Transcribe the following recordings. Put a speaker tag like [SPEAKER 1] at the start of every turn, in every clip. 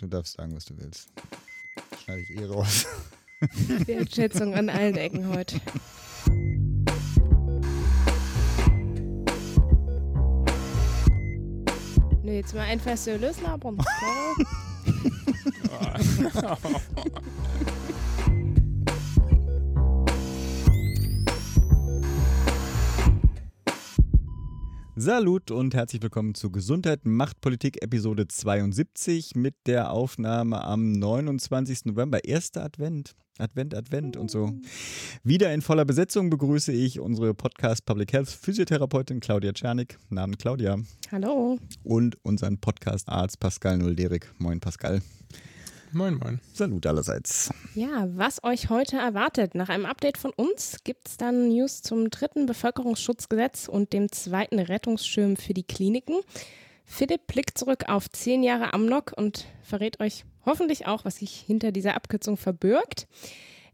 [SPEAKER 1] Du darfst sagen, was du willst. Schneide ich eh raus.
[SPEAKER 2] Wertschätzung an allen Ecken heute. Nö, jetzt mal einfach so loslabern.
[SPEAKER 1] Salut und herzlich willkommen zu Gesundheit macht Politik Episode 72 mit der Aufnahme am 29. November. Erster Advent. Advent, Advent und so. Wieder in voller Besetzung begrüße ich unsere Podcast Public Health Physiotherapeutin Claudia Czernik. Namen Claudia.
[SPEAKER 2] Hallo.
[SPEAKER 1] Und unseren Podcast Arzt Pascal Nulderik. Moin Pascal.
[SPEAKER 3] Moin, moin.
[SPEAKER 1] Salut allerseits.
[SPEAKER 2] Ja, was euch heute erwartet. Nach einem Update von uns gibt es dann News zum dritten Bevölkerungsschutzgesetz und dem zweiten Rettungsschirm für die Kliniken. Philipp blickt zurück auf zehn Jahre Amnok und verrät euch hoffentlich auch, was sich hinter dieser Abkürzung verbirgt.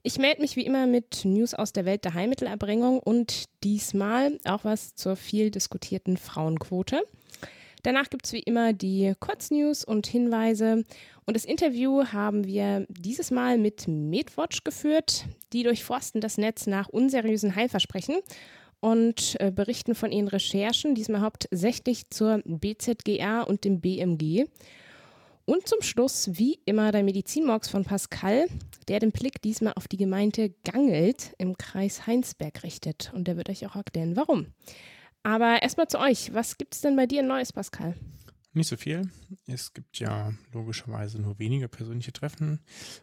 [SPEAKER 2] Ich melde mich wie immer mit News aus der Welt der Heilmittelerbringung und diesmal auch was zur viel diskutierten Frauenquote. Danach gibt es wie immer die Kurznews und Hinweise. Und das Interview haben wir dieses Mal mit MedWatch geführt. Die durchforsten das Netz nach unseriösen Heilversprechen und äh, berichten von ihren Recherchen, diesmal hauptsächlich zur BZGR und dem BMG. Und zum Schluss, wie immer, der Medizinmorgs von Pascal, der den Blick diesmal auf die Gemeinde Gangelt im Kreis Heinsberg richtet. Und der wird euch auch erklären, warum. Aber erstmal zu euch. Was gibt es denn bei dir Neues, Pascal?
[SPEAKER 3] Nicht so viel. Es gibt ja logischerweise nur wenige persönliche Treffen.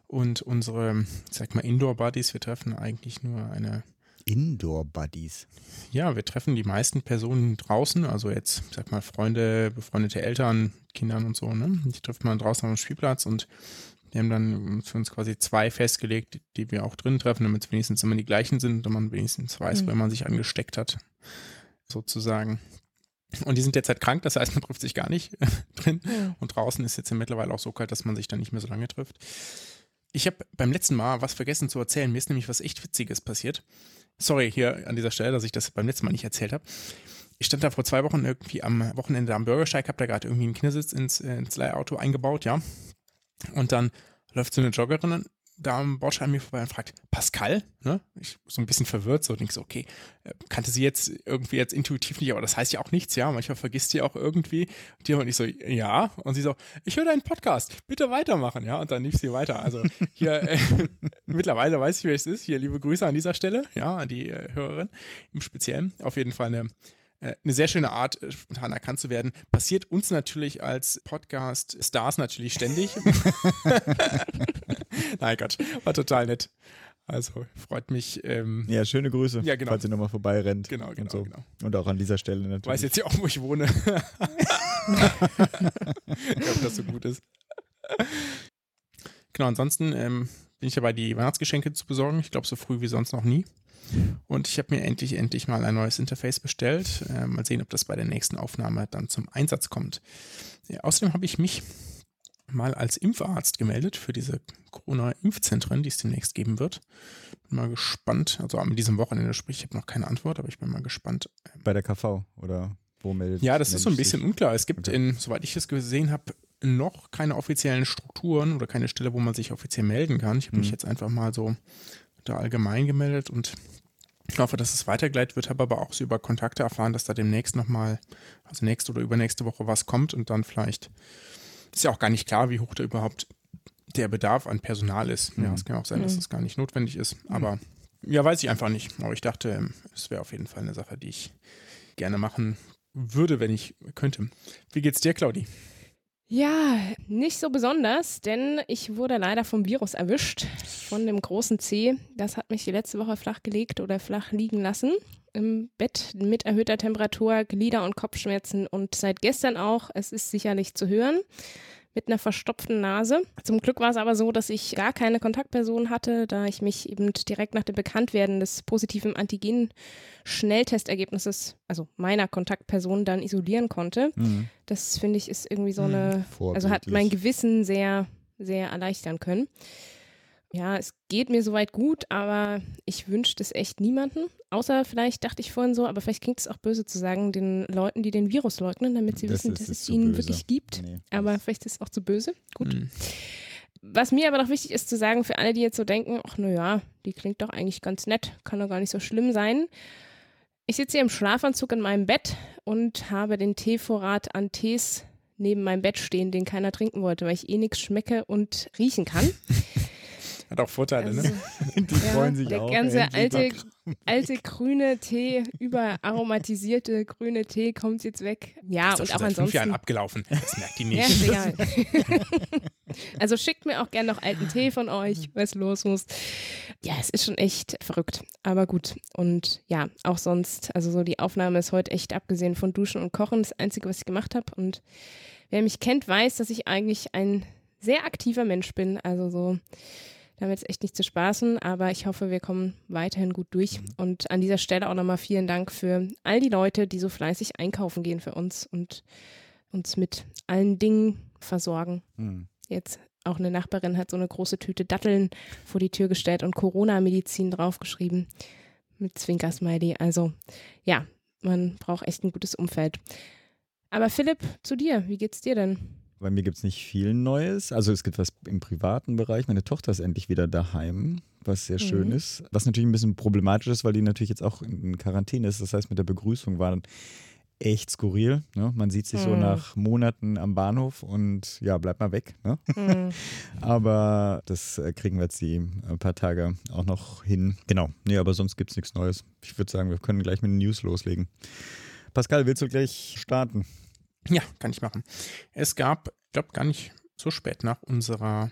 [SPEAKER 3] Und unsere, sag mal, Indoor-Buddies, wir treffen eigentlich nur eine.
[SPEAKER 1] Indoor-Buddies?
[SPEAKER 3] Ja, wir treffen die meisten Personen draußen. Also jetzt, sag mal, Freunde, befreundete Eltern, Kindern und so. Ne? Die trifft man draußen am Spielplatz und wir haben dann für uns quasi zwei festgelegt, die wir auch drin treffen, damit es wenigstens immer die gleichen sind und man wenigstens weiß, mhm. wenn man sich angesteckt hat sozusagen. Und die sind derzeit krank, das heißt, man trifft sich gar nicht drin. Ja. Und draußen ist jetzt ja mittlerweile auch so kalt, dass man sich dann nicht mehr so lange trifft. Ich habe beim letzten Mal was vergessen zu erzählen. Mir ist nämlich was echt Witziges passiert. Sorry hier an dieser Stelle, dass ich das beim letzten Mal nicht erzählt habe. Ich stand da vor zwei Wochen irgendwie am Wochenende am Bürgersteig, habe da gerade irgendwie einen Kindersitz ins, ins Leihauto eingebaut, ja. Und dann läuft so eine Joggerin da am Bordstein mir vorbei und fragt, Pascal, ne? Ich so ein bisschen verwirrt, so denke so, okay, äh, kannte sie jetzt irgendwie jetzt intuitiv nicht, aber das heißt ja auch nichts, ja. Manchmal vergisst sie auch irgendwie. Und die und ich so, ja. Und sie so, ich höre deinen Podcast, bitte weitermachen, ja. Und dann lief sie weiter. Also hier, äh, mittlerweile weiß ich, wer es ist. Hier, liebe Grüße an dieser Stelle, ja, an die äh, Hörerin im Speziellen. Auf jeden Fall eine eine sehr schöne Art, äh, spontan erkannt zu werden. Passiert uns natürlich als Podcast-Stars natürlich ständig. Nein, Gott, war total nett. Also freut mich. Ähm,
[SPEAKER 1] ja, schöne Grüße,
[SPEAKER 3] ja, genau.
[SPEAKER 1] falls ihr nochmal vorbeirennt.
[SPEAKER 3] Genau, genau
[SPEAKER 1] und,
[SPEAKER 3] so. genau.
[SPEAKER 1] und auch an dieser Stelle natürlich.
[SPEAKER 3] Weiß jetzt ja auch, wo ich wohne. ich hoffe, dass so gut ist. Genau, ansonsten ähm, bin ich dabei, die Weihnachtsgeschenke zu besorgen. Ich glaube, so früh wie sonst noch nie. Und ich habe mir endlich, endlich mal ein neues Interface bestellt. Äh, mal sehen, ob das bei der nächsten Aufnahme dann zum Einsatz kommt. Ja, außerdem habe ich mich mal als Impfarzt gemeldet für diese Corona-Impfzentren, die es demnächst geben wird. Bin mal gespannt, also an diesem Wochenende, sprich, ich habe noch keine Antwort, aber ich bin mal gespannt.
[SPEAKER 1] Bei der KV oder wo meldet
[SPEAKER 3] Ja, das ist so ein bisschen sich? unklar. Es gibt okay. in, soweit ich es gesehen habe, noch keine offiziellen Strukturen oder keine Stelle, wo man sich offiziell melden kann. Ich habe mhm. mich jetzt einfach mal so da allgemein gemeldet und ich hoffe, dass es weitergeleitet wird, habe aber auch so über Kontakte erfahren, dass da demnächst nochmal, also nächste oder übernächste Woche was kommt und dann vielleicht, ist ja auch gar nicht klar, wie hoch da überhaupt der Bedarf an Personal ist. Mhm. Ja, es kann auch sein, dass mhm. das gar nicht notwendig ist, aber ja, weiß ich einfach nicht. Aber ich dachte, ähm, es wäre auf jeden Fall eine Sache, die ich gerne machen würde, wenn ich könnte. Wie geht's dir, Claudi?
[SPEAKER 2] Ja, nicht so besonders, denn ich wurde leider vom Virus erwischt, von dem großen C. Das hat mich die letzte Woche flach gelegt oder flach liegen lassen im Bett mit erhöhter Temperatur, Glieder- und Kopfschmerzen und seit gestern auch. Es ist sicherlich zu hören mit einer verstopften Nase. Zum Glück war es aber so, dass ich gar keine Kontaktperson hatte, da ich mich eben direkt nach dem Bekanntwerden des positiven Antigen-Schnelltestergebnisses, also meiner Kontaktperson, dann isolieren konnte. Mhm. Das finde ich ist irgendwie so eine, mhm. also hat mein Gewissen sehr, sehr erleichtern können. Ja, es geht mir soweit gut, aber ich wünsche das echt niemanden. Außer vielleicht dachte ich vorhin so, aber vielleicht klingt es auch böse zu sagen, den Leuten, die den Virus leugnen, damit sie
[SPEAKER 1] Das
[SPEAKER 2] wissen,
[SPEAKER 1] ist-
[SPEAKER 2] dass es ihn
[SPEAKER 1] böse.
[SPEAKER 2] wirklich gibt.
[SPEAKER 1] Nee,
[SPEAKER 2] aber vielleicht ist es auch zu böse. Gut.
[SPEAKER 3] Hm.
[SPEAKER 2] Was mir aber noch wichtig ist zu sagen, für alle, die jetzt so denken, ach naja, die klingt doch eigentlich ganz nett, kann doch gar nicht so schlimm sein. Ich sitze hier im Schlafanzug in meinem Bett und habe den Teevorrat an Tees neben meinem Bett stehen, den keiner trinken wollte, weil ich eh nichts schmecke und riechen kann.
[SPEAKER 3] Hat auch Vorteile,
[SPEAKER 2] Also,
[SPEAKER 3] ne?
[SPEAKER 1] Die
[SPEAKER 2] Ja,
[SPEAKER 1] freuen sich
[SPEAKER 2] der
[SPEAKER 1] auch.
[SPEAKER 2] ganze
[SPEAKER 1] endlich
[SPEAKER 2] alte, alte grüne Tee, überaromatisierte grüne Tee kommt jetzt weg. Ja,
[SPEAKER 3] Ist doch
[SPEAKER 2] und
[SPEAKER 3] schon
[SPEAKER 2] auch
[SPEAKER 3] seit fünf Jahren
[SPEAKER 2] ansonsten.
[SPEAKER 3] abgelaufen. Das merkt die
[SPEAKER 2] Ja,
[SPEAKER 3] nicht.
[SPEAKER 2] ist egal. also schickt mir auch gerne noch alten Tee von euch, was los muss. Ja, es ist schon echt verrückt, aber gut. Und ja, auch sonst, also so die Aufnahme ist heute echt abgesehen von Duschen und Kochen das Einzige, was ich gemacht habe. Und wer mich kennt, weiß, dass ich eigentlich ein sehr aktiver Mensch bin. Also so, damit ist echt nicht zu spaßen, aber ich hoffe, wir kommen weiterhin gut durch. Und an dieser Stelle auch nochmal vielen Dank für all die Leute, die so fleißig einkaufen gehen für uns und uns mit allen Dingen versorgen.
[SPEAKER 1] Hm.
[SPEAKER 2] Jetzt auch eine Nachbarin hat so eine große Tüte Datteln vor die Tür gestellt und Corona-Medizin draufgeschrieben mit Zwinkersmiley. Also ja, man braucht echt ein gutes Umfeld. Aber Philipp, zu dir, wie geht's dir denn?
[SPEAKER 1] Bei mir gibt es nicht viel Neues. Also es gibt was im privaten Bereich. Meine Tochter ist endlich wieder daheim, was sehr schön
[SPEAKER 2] Mhm.
[SPEAKER 1] ist. Was natürlich ein bisschen problematisch ist, weil die natürlich jetzt auch in Quarantäne ist. Das heißt, mit der Begrüßung war dann echt skurril. Ne? Man sieht sich so
[SPEAKER 2] Mhm.
[SPEAKER 1] nach Monaten am Bahnhof und ja, bleib mal weg. Ne?
[SPEAKER 2] Hm,
[SPEAKER 1] Aber das äh, kriegen wir jetzt die äh, paar Tage auch noch hin. Genau. Nee, aber sonst gibt es nichts Neues. Ich würde sagen, wir können gleich mit den News loslegen. Pascal, willst du gleich starten?
[SPEAKER 3] Ja, kann ich machen. Es gab, ich glaube, gar nicht so spät nach unserer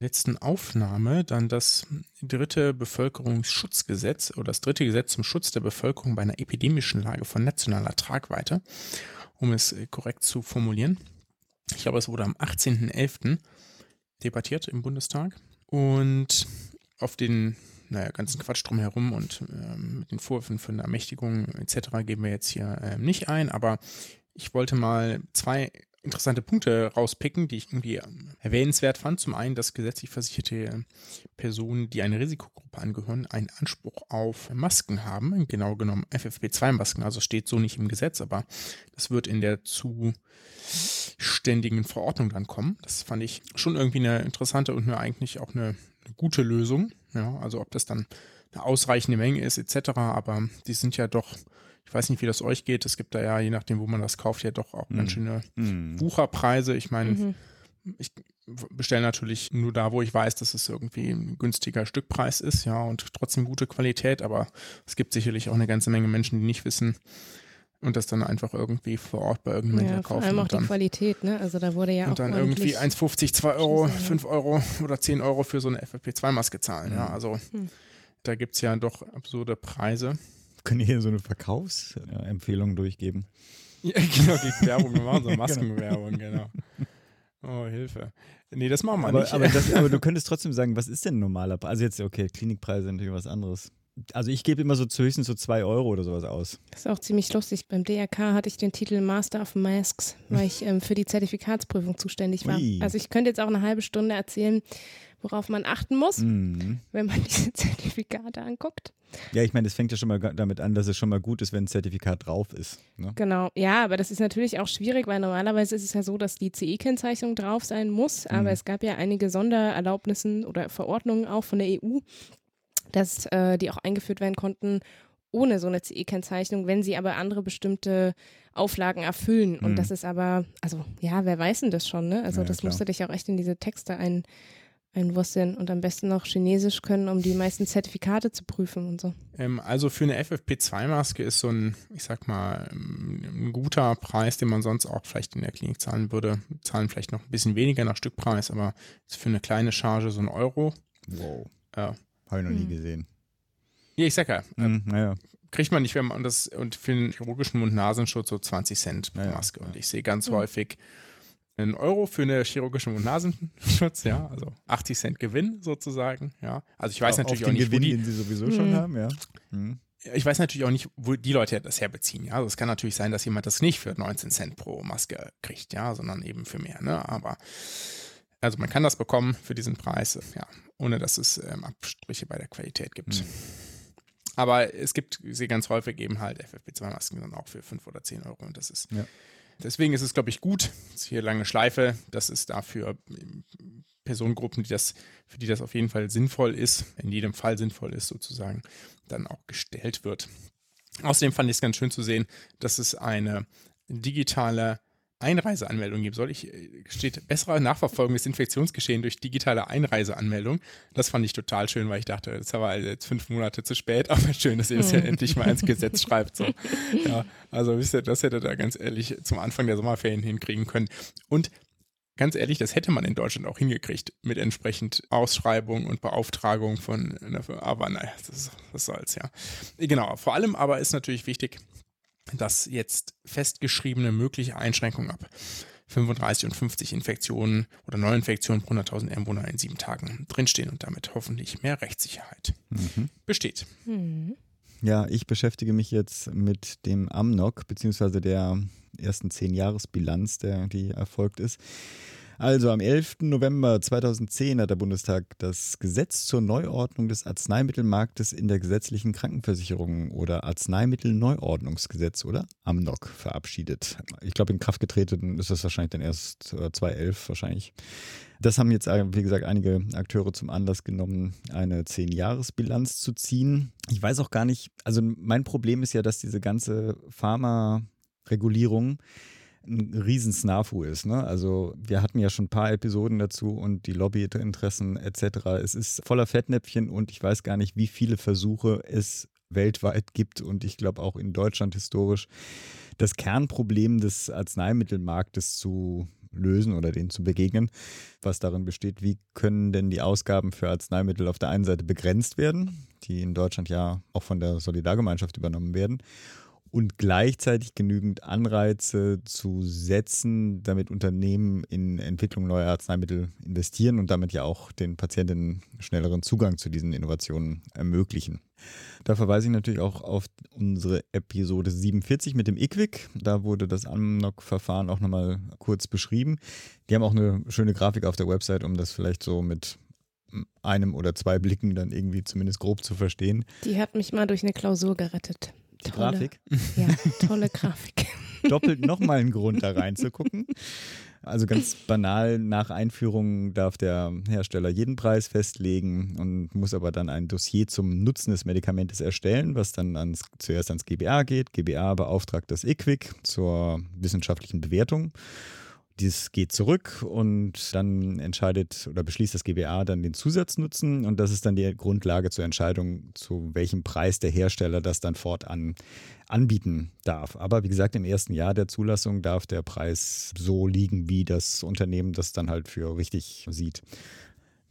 [SPEAKER 3] letzten Aufnahme dann das dritte Bevölkerungsschutzgesetz oder das dritte Gesetz zum Schutz der Bevölkerung bei einer epidemischen Lage von nationaler Tragweite, um es äh, korrekt zu formulieren. Ich glaube, es wurde am 18.11. debattiert im Bundestag und auf den naja, ganzen Quatsch drumherum und ähm, mit den Vorwürfen von Ermächtigung etc. gehen wir jetzt hier ähm, nicht ein, aber ich wollte mal zwei interessante Punkte rauspicken, die ich irgendwie ähm, erwähnenswert fand. Zum einen, dass gesetzlich versicherte Personen, die einer Risikogruppe angehören, einen Anspruch auf Masken haben. Genau genommen FFP2-Masken. Also steht so nicht im Gesetz, aber das wird in der zuständigen Verordnung dann kommen. Das fand ich schon irgendwie eine interessante und eine, eigentlich auch eine, eine gute Lösung. Ja, also ob das dann eine ausreichende Menge ist etc. Aber die sind ja doch ich weiß nicht, wie das euch geht. Es gibt da ja, je nachdem, wo man das kauft, ja doch auch
[SPEAKER 1] Mhm.
[SPEAKER 3] ganz schöne
[SPEAKER 1] Hm.
[SPEAKER 3] Wucherpreise. Ich meine,
[SPEAKER 2] mhm.
[SPEAKER 3] ich bestelle natürlich nur da, wo ich weiß, dass es irgendwie ein günstiger Stückpreis ist, ja, und trotzdem gute Qualität. Aber es gibt sicherlich auch eine ganze Menge Menschen, die nicht wissen und das dann einfach irgendwie vor Ort bei irgendeinem Händler
[SPEAKER 2] Ja, vor
[SPEAKER 3] kaufen
[SPEAKER 2] allem auch
[SPEAKER 3] und
[SPEAKER 2] die
[SPEAKER 3] dann,
[SPEAKER 2] Qualität, ne? Also da wurde ja auch
[SPEAKER 3] und dann irgendwie
[SPEAKER 2] ordentlich-
[SPEAKER 3] 1,50, 2 Euro,
[SPEAKER 2] Scheiße, ja.
[SPEAKER 3] 5 Euro oder 10 Euro für so eine FFP2-Maske zahlen. Ja,
[SPEAKER 1] Mhm.
[SPEAKER 3] also
[SPEAKER 2] Hm.
[SPEAKER 3] da gibt es ja doch absurde Preise.
[SPEAKER 1] Können hier so eine Verkaufsempfehlung durchgeben?
[SPEAKER 3] Ja, genau, gegen Werbung. Wir machen so
[SPEAKER 1] Genau.
[SPEAKER 3] Maskenwerbung, genau. Oh, Hilfe. Nee, das machen wir
[SPEAKER 1] Aber,
[SPEAKER 3] nicht.
[SPEAKER 1] aber, das, aber du könntest trotzdem sagen, was ist denn ein normaler Preis? Also jetzt, okay, Klinikpreise sind natürlich was anderes. Also ich gebe immer so zu höchstens so zwei Euro oder sowas aus.
[SPEAKER 2] Das ist auch ziemlich lustig. Beim DRK hatte ich den Titel Master of Masks, weil ich ähm, für die Zertifikatsprüfung zuständig war.
[SPEAKER 1] Ui.
[SPEAKER 2] Also ich könnte jetzt auch eine halbe Stunde erzählen, worauf man achten muss,
[SPEAKER 1] Mhm.
[SPEAKER 2] wenn man diese Zertifikate anguckt.
[SPEAKER 1] Ja, ich meine, das fängt ja schon mal damit an, dass es schon mal gut ist, wenn ein Zertifikat drauf ist. Ne?
[SPEAKER 2] Genau, ja, aber das ist natürlich auch schwierig, weil normalerweise ist es ja so, dass die CE-Kennzeichnung drauf sein muss, aber
[SPEAKER 1] Mhm.
[SPEAKER 2] es gab ja einige Sondererlaubnissen oder Verordnungen auch von der EU, dass äh, die auch eingeführt werden konnten ohne so eine CE-Kennzeichnung, wenn sie aber andere bestimmte Auflagen erfüllen. Und
[SPEAKER 1] Mhm.
[SPEAKER 2] das ist aber, also ja, wer weiß denn das schon, ne? Also
[SPEAKER 1] ja,
[SPEAKER 2] das
[SPEAKER 1] klar.
[SPEAKER 2] musst du dich auch echt in diese Texte ein, einwursteln und am besten noch Chinesisch können, um die meisten Zertifikate zu prüfen und so.
[SPEAKER 3] Ähm, also für eine FFP2-Maske ist so ein, ich sag mal, ein guter Preis, den man sonst auch vielleicht in der Klinik zahlen würde. Zahlen vielleicht noch ein bisschen weniger nach Stückpreis, aber ist für eine kleine Charge so ein Euro.
[SPEAKER 1] Wow.
[SPEAKER 3] Ja,
[SPEAKER 1] Habe ich noch nie
[SPEAKER 2] Mhm.
[SPEAKER 1] gesehen.
[SPEAKER 3] ja ich sag ja, äh,
[SPEAKER 1] Mhm, naja.
[SPEAKER 3] kriegt man nicht, wenn man das und für den chirurgischen Mund-Nasenschutz so 20 Cent pro
[SPEAKER 1] Ja, ja,
[SPEAKER 3] Maske. Und
[SPEAKER 1] ja.
[SPEAKER 3] ich sehe ganz
[SPEAKER 2] Mhm.
[SPEAKER 3] häufig einen Euro für eine chirurgische Mund-Nasenschutz, ja, also 80 Cent Gewinn sozusagen, ja. Also ich weiß
[SPEAKER 1] Auf
[SPEAKER 3] natürlich
[SPEAKER 1] den
[SPEAKER 3] auch nicht,
[SPEAKER 1] Gewinn,
[SPEAKER 3] wo die,
[SPEAKER 1] den sie sowieso schon
[SPEAKER 2] Mhm.
[SPEAKER 1] haben, ja. Mhm.
[SPEAKER 3] ich weiß natürlich auch nicht, wo die Leute das herbeziehen, ja. Also es kann natürlich sein, dass jemand das nicht für 19 Cent pro Maske kriegt, ja, sondern eben für mehr, ne. Aber Also man kann das bekommen für diesen Preis, ja, ohne dass es ähm, Abstriche bei der Qualität gibt. Mhm. Aber es gibt sie ganz häufig eben halt FFP2-Masken dann auch für 5 oder 10 Euro und das ist. Ja. Deswegen ist es, glaube ich, gut. Hier lange Schleife. Das ist dafür ähm, Personengruppen, die das, für die das auf jeden Fall sinnvoll ist, in jedem Fall sinnvoll ist, sozusagen, dann auch gestellt wird. Außerdem fand ich es ganz schön zu sehen, dass es eine digitale Einreiseanmeldung geben soll. Ich, äh, steht bessere Nachverfolgung des Infektionsgeschehens durch digitale Einreiseanmeldung. Das fand ich total schön, weil ich dachte, das war jetzt fünf Monate zu spät, aber schön, dass ihr das ja endlich mal ins Gesetz schreibt. So. Ja, also wisst ihr, das hätte da ganz ehrlich zum Anfang der Sommerferien hinkriegen können. Und ganz ehrlich, das hätte man in Deutschland auch hingekriegt mit entsprechend Ausschreibung und Beauftragung von, aber naja, das, das soll's ja. Genau, vor allem aber ist natürlich wichtig, dass jetzt festgeschriebene mögliche Einschränkungen ab 35 und 50 Infektionen oder Neuinfektionen pro 100.000 Einwohner in sieben Tagen drinstehen und damit hoffentlich mehr Rechtssicherheit mhm. besteht. Mhm.
[SPEAKER 1] Ja, ich beschäftige mich jetzt mit dem Amnok, beziehungsweise der ersten zehn Jahresbilanz, der die erfolgt ist. Also am 11. November 2010 hat der Bundestag das Gesetz zur Neuordnung des Arzneimittelmarktes in der gesetzlichen Krankenversicherung oder Arzneimittelneuordnungsgesetz oder AMNOG verabschiedet. Ich glaube, in Kraft getreten ist das wahrscheinlich dann erst 2011 wahrscheinlich. Das haben jetzt, äh, wie gesagt, einige Akteure zum Anlass genommen, eine Zehn-Jahres-Bilanz zu ziehen. Ich weiß auch gar nicht, also mein Problem ist ja, dass diese ganze Pharma-Regulierung ein riesen Snafu ist. Ne? Also wir hatten ja schon ein paar Episoden dazu und die Lobbyinteressen etc. Es ist voller Fettnäpfchen und ich weiß gar nicht, wie viele Versuche es weltweit gibt und ich glaube auch in Deutschland historisch, das Kernproblem des Arzneimittelmarktes zu lösen oder denen zu begegnen, was darin besteht, wie können denn die Ausgaben für Arzneimittel auf der einen Seite begrenzt werden, die in Deutschland ja auch von der Solidargemeinschaft übernommen werden, und gleichzeitig genügend Anreize zu setzen, damit Unternehmen in Entwicklung neuer Arzneimittel investieren und damit ja auch den Patientinnen schnelleren Zugang zu diesen Innovationen ermöglichen. Da verweise ich natürlich auch auf unsere Episode 47 mit dem IQWIC. Da wurde das Amnok-Verfahren auch nochmal kurz beschrieben. Die haben auch eine schöne Grafik auf der Website, um das vielleicht so mit einem oder zwei Blicken dann irgendwie zumindest grob zu verstehen.
[SPEAKER 2] Die hat mich mal durch eine Klausur gerettet.
[SPEAKER 1] Die tolle, Grafik.
[SPEAKER 2] Ja, tolle Grafik.
[SPEAKER 1] Doppelt nochmal ein Grund, da reinzugucken. Also ganz banal, nach Einführung darf der Hersteller jeden Preis festlegen und muss aber dann ein Dossier zum Nutzen des Medikamentes erstellen, was dann ans, zuerst ans GBA geht. GBA beauftragt das IQWIC zur wissenschaftlichen Bewertung dieses geht zurück und dann entscheidet oder beschließt das GBA dann den Zusatznutzen und das ist dann die Grundlage zur Entscheidung, zu welchem Preis der Hersteller das dann fortan anbieten darf. Aber wie gesagt, im ersten Jahr der Zulassung darf der Preis so liegen, wie das Unternehmen das dann halt für richtig sieht.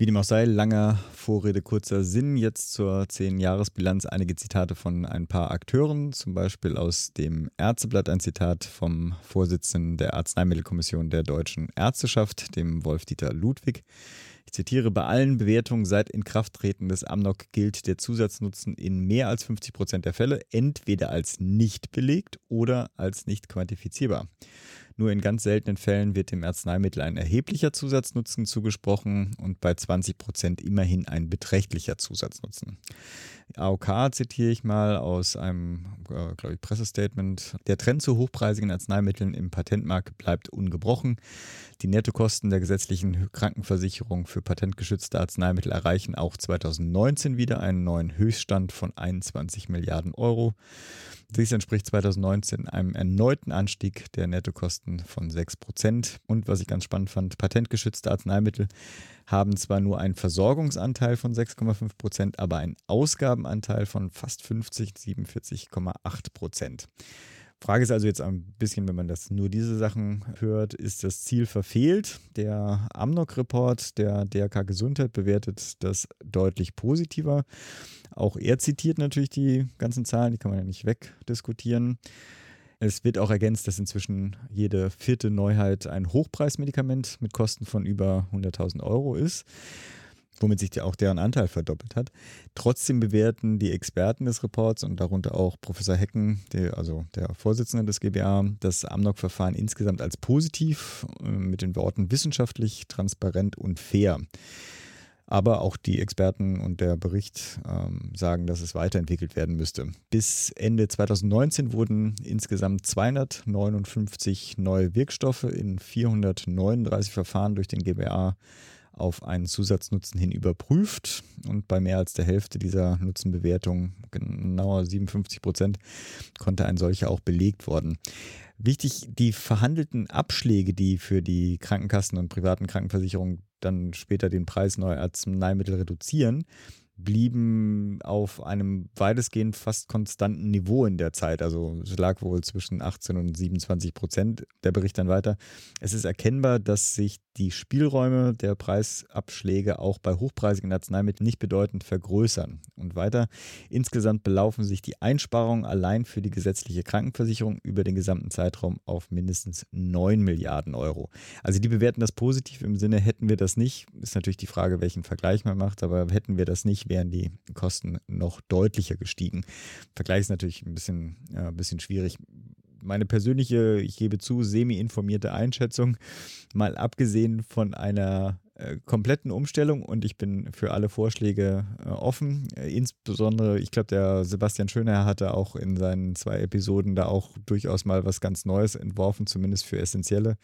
[SPEAKER 1] Wie dem auch sei, langer Vorrede, kurzer Sinn. Jetzt zur 10-Jahres-Bilanz einige Zitate von ein paar Akteuren, zum Beispiel aus dem Ärzteblatt ein Zitat vom Vorsitzenden der Arzneimittelkommission der deutschen Ärzteschaft, dem Wolf-Dieter Ludwig. Ich zitiere, bei allen Bewertungen seit Inkrafttreten des Amnok gilt der Zusatznutzen in mehr als 50 Prozent der Fälle entweder als nicht belegt oder als nicht quantifizierbar. Nur in ganz seltenen Fällen wird dem Arzneimittel ein erheblicher Zusatznutzen zugesprochen und bei 20 Prozent immerhin ein beträchtlicher Zusatznutzen. AOK zitiere ich mal aus einem, äh, glaube ich, Pressestatement. Der Trend zu hochpreisigen Arzneimitteln im Patentmarkt bleibt ungebrochen. Die Nettokosten der gesetzlichen Krankenversicherung für patentgeschützte Arzneimittel erreichen auch 2019 wieder einen neuen Höchststand von 21 Milliarden Euro. Dies entspricht 2019 einem erneuten Anstieg der Nettokosten von 6 Prozent. Und was ich ganz spannend fand, patentgeschützte Arzneimittel haben zwar nur einen Versorgungsanteil von 6,5 Prozent, aber einen Ausgabenanteil von fast 50, 47,8 Prozent. Frage ist also jetzt ein bisschen, wenn man das nur diese Sachen hört, ist das Ziel verfehlt? Der Amnok-Report der DRK Gesundheit bewertet das deutlich positiver. Auch er zitiert natürlich die ganzen Zahlen, die kann man ja nicht wegdiskutieren. Es wird auch ergänzt, dass inzwischen jede vierte Neuheit ein Hochpreismedikament mit Kosten von über 100.000 Euro ist. womit sich auch deren Anteil verdoppelt hat. Trotzdem bewerten die Experten des Reports und darunter auch Professor Hecken, der, also der Vorsitzende des GBA, das Amnok-Verfahren insgesamt als positiv äh, mit den Worten wissenschaftlich, transparent und fair. Aber auch die Experten und der Bericht ähm, sagen, dass es weiterentwickelt werden müsste. Bis Ende 2019 wurden insgesamt 259 neue Wirkstoffe in 439 Verfahren durch den GBA auf einen Zusatznutzen hin überprüft und bei mehr als der Hälfte dieser Nutzenbewertung, genauer 57 Prozent, konnte ein solcher auch belegt worden. Wichtig, die verhandelten Abschläge, die für die Krankenkassen und privaten Krankenversicherungen dann später den Preis neuer Arzneimittel reduzieren, blieben auf einem weitestgehend fast konstanten Niveau in der Zeit. Also es lag wohl zwischen 18 und 27 Prozent. Der Bericht dann weiter. Es ist erkennbar, dass sich die Spielräume der Preisabschläge auch bei hochpreisigen Arzneimitteln nicht bedeutend vergrößern. Und weiter, insgesamt belaufen sich die Einsparungen allein für die gesetzliche Krankenversicherung über den gesamten Zeitraum auf mindestens 9 Milliarden Euro. Also die bewerten das positiv im Sinne, hätten wir das nicht, ist natürlich die Frage, welchen Vergleich man macht, aber hätten wir das nicht, wären die Kosten noch deutlicher gestiegen. Vergleich ist natürlich ein bisschen, ja, ein bisschen schwierig meine persönliche, ich gebe zu, semi-informierte Einschätzung, mal abgesehen von einer äh, kompletten Umstellung und ich bin für alle Vorschläge äh, offen. Äh, insbesondere, ich glaube, der Sebastian Schöner hatte auch in seinen zwei Episoden da auch durchaus mal was ganz Neues entworfen, zumindest für essentielle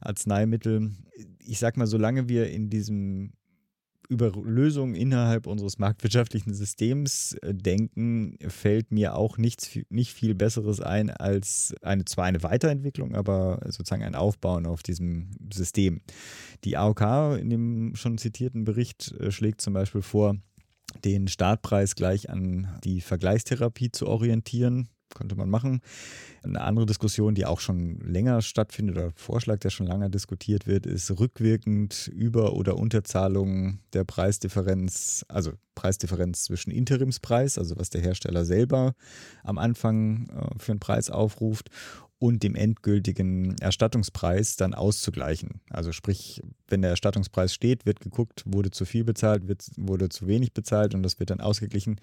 [SPEAKER 1] Arzneimittel. Ich sag mal, solange wir in diesem über Lösungen innerhalb unseres marktwirtschaftlichen Systems äh, denken, fällt mir auch nichts, nicht viel Besseres ein als eine, zwar eine Weiterentwicklung, aber sozusagen ein Aufbauen auf diesem System. Die AOK in dem schon zitierten Bericht äh, schlägt zum Beispiel vor, den Startpreis gleich an die Vergleichstherapie zu orientieren könnte man machen. Eine andere Diskussion, die auch schon länger stattfindet oder Vorschlag, der schon lange diskutiert wird, ist rückwirkend Über- oder Unterzahlung der Preisdifferenz, also Preisdifferenz zwischen Interimspreis, also was der Hersteller selber am Anfang äh, für einen Preis aufruft, und dem endgültigen Erstattungspreis dann auszugleichen. Also sprich, wenn der Erstattungspreis steht, wird geguckt, wurde zu viel bezahlt, wird, wurde zu wenig bezahlt und das wird dann ausgeglichen.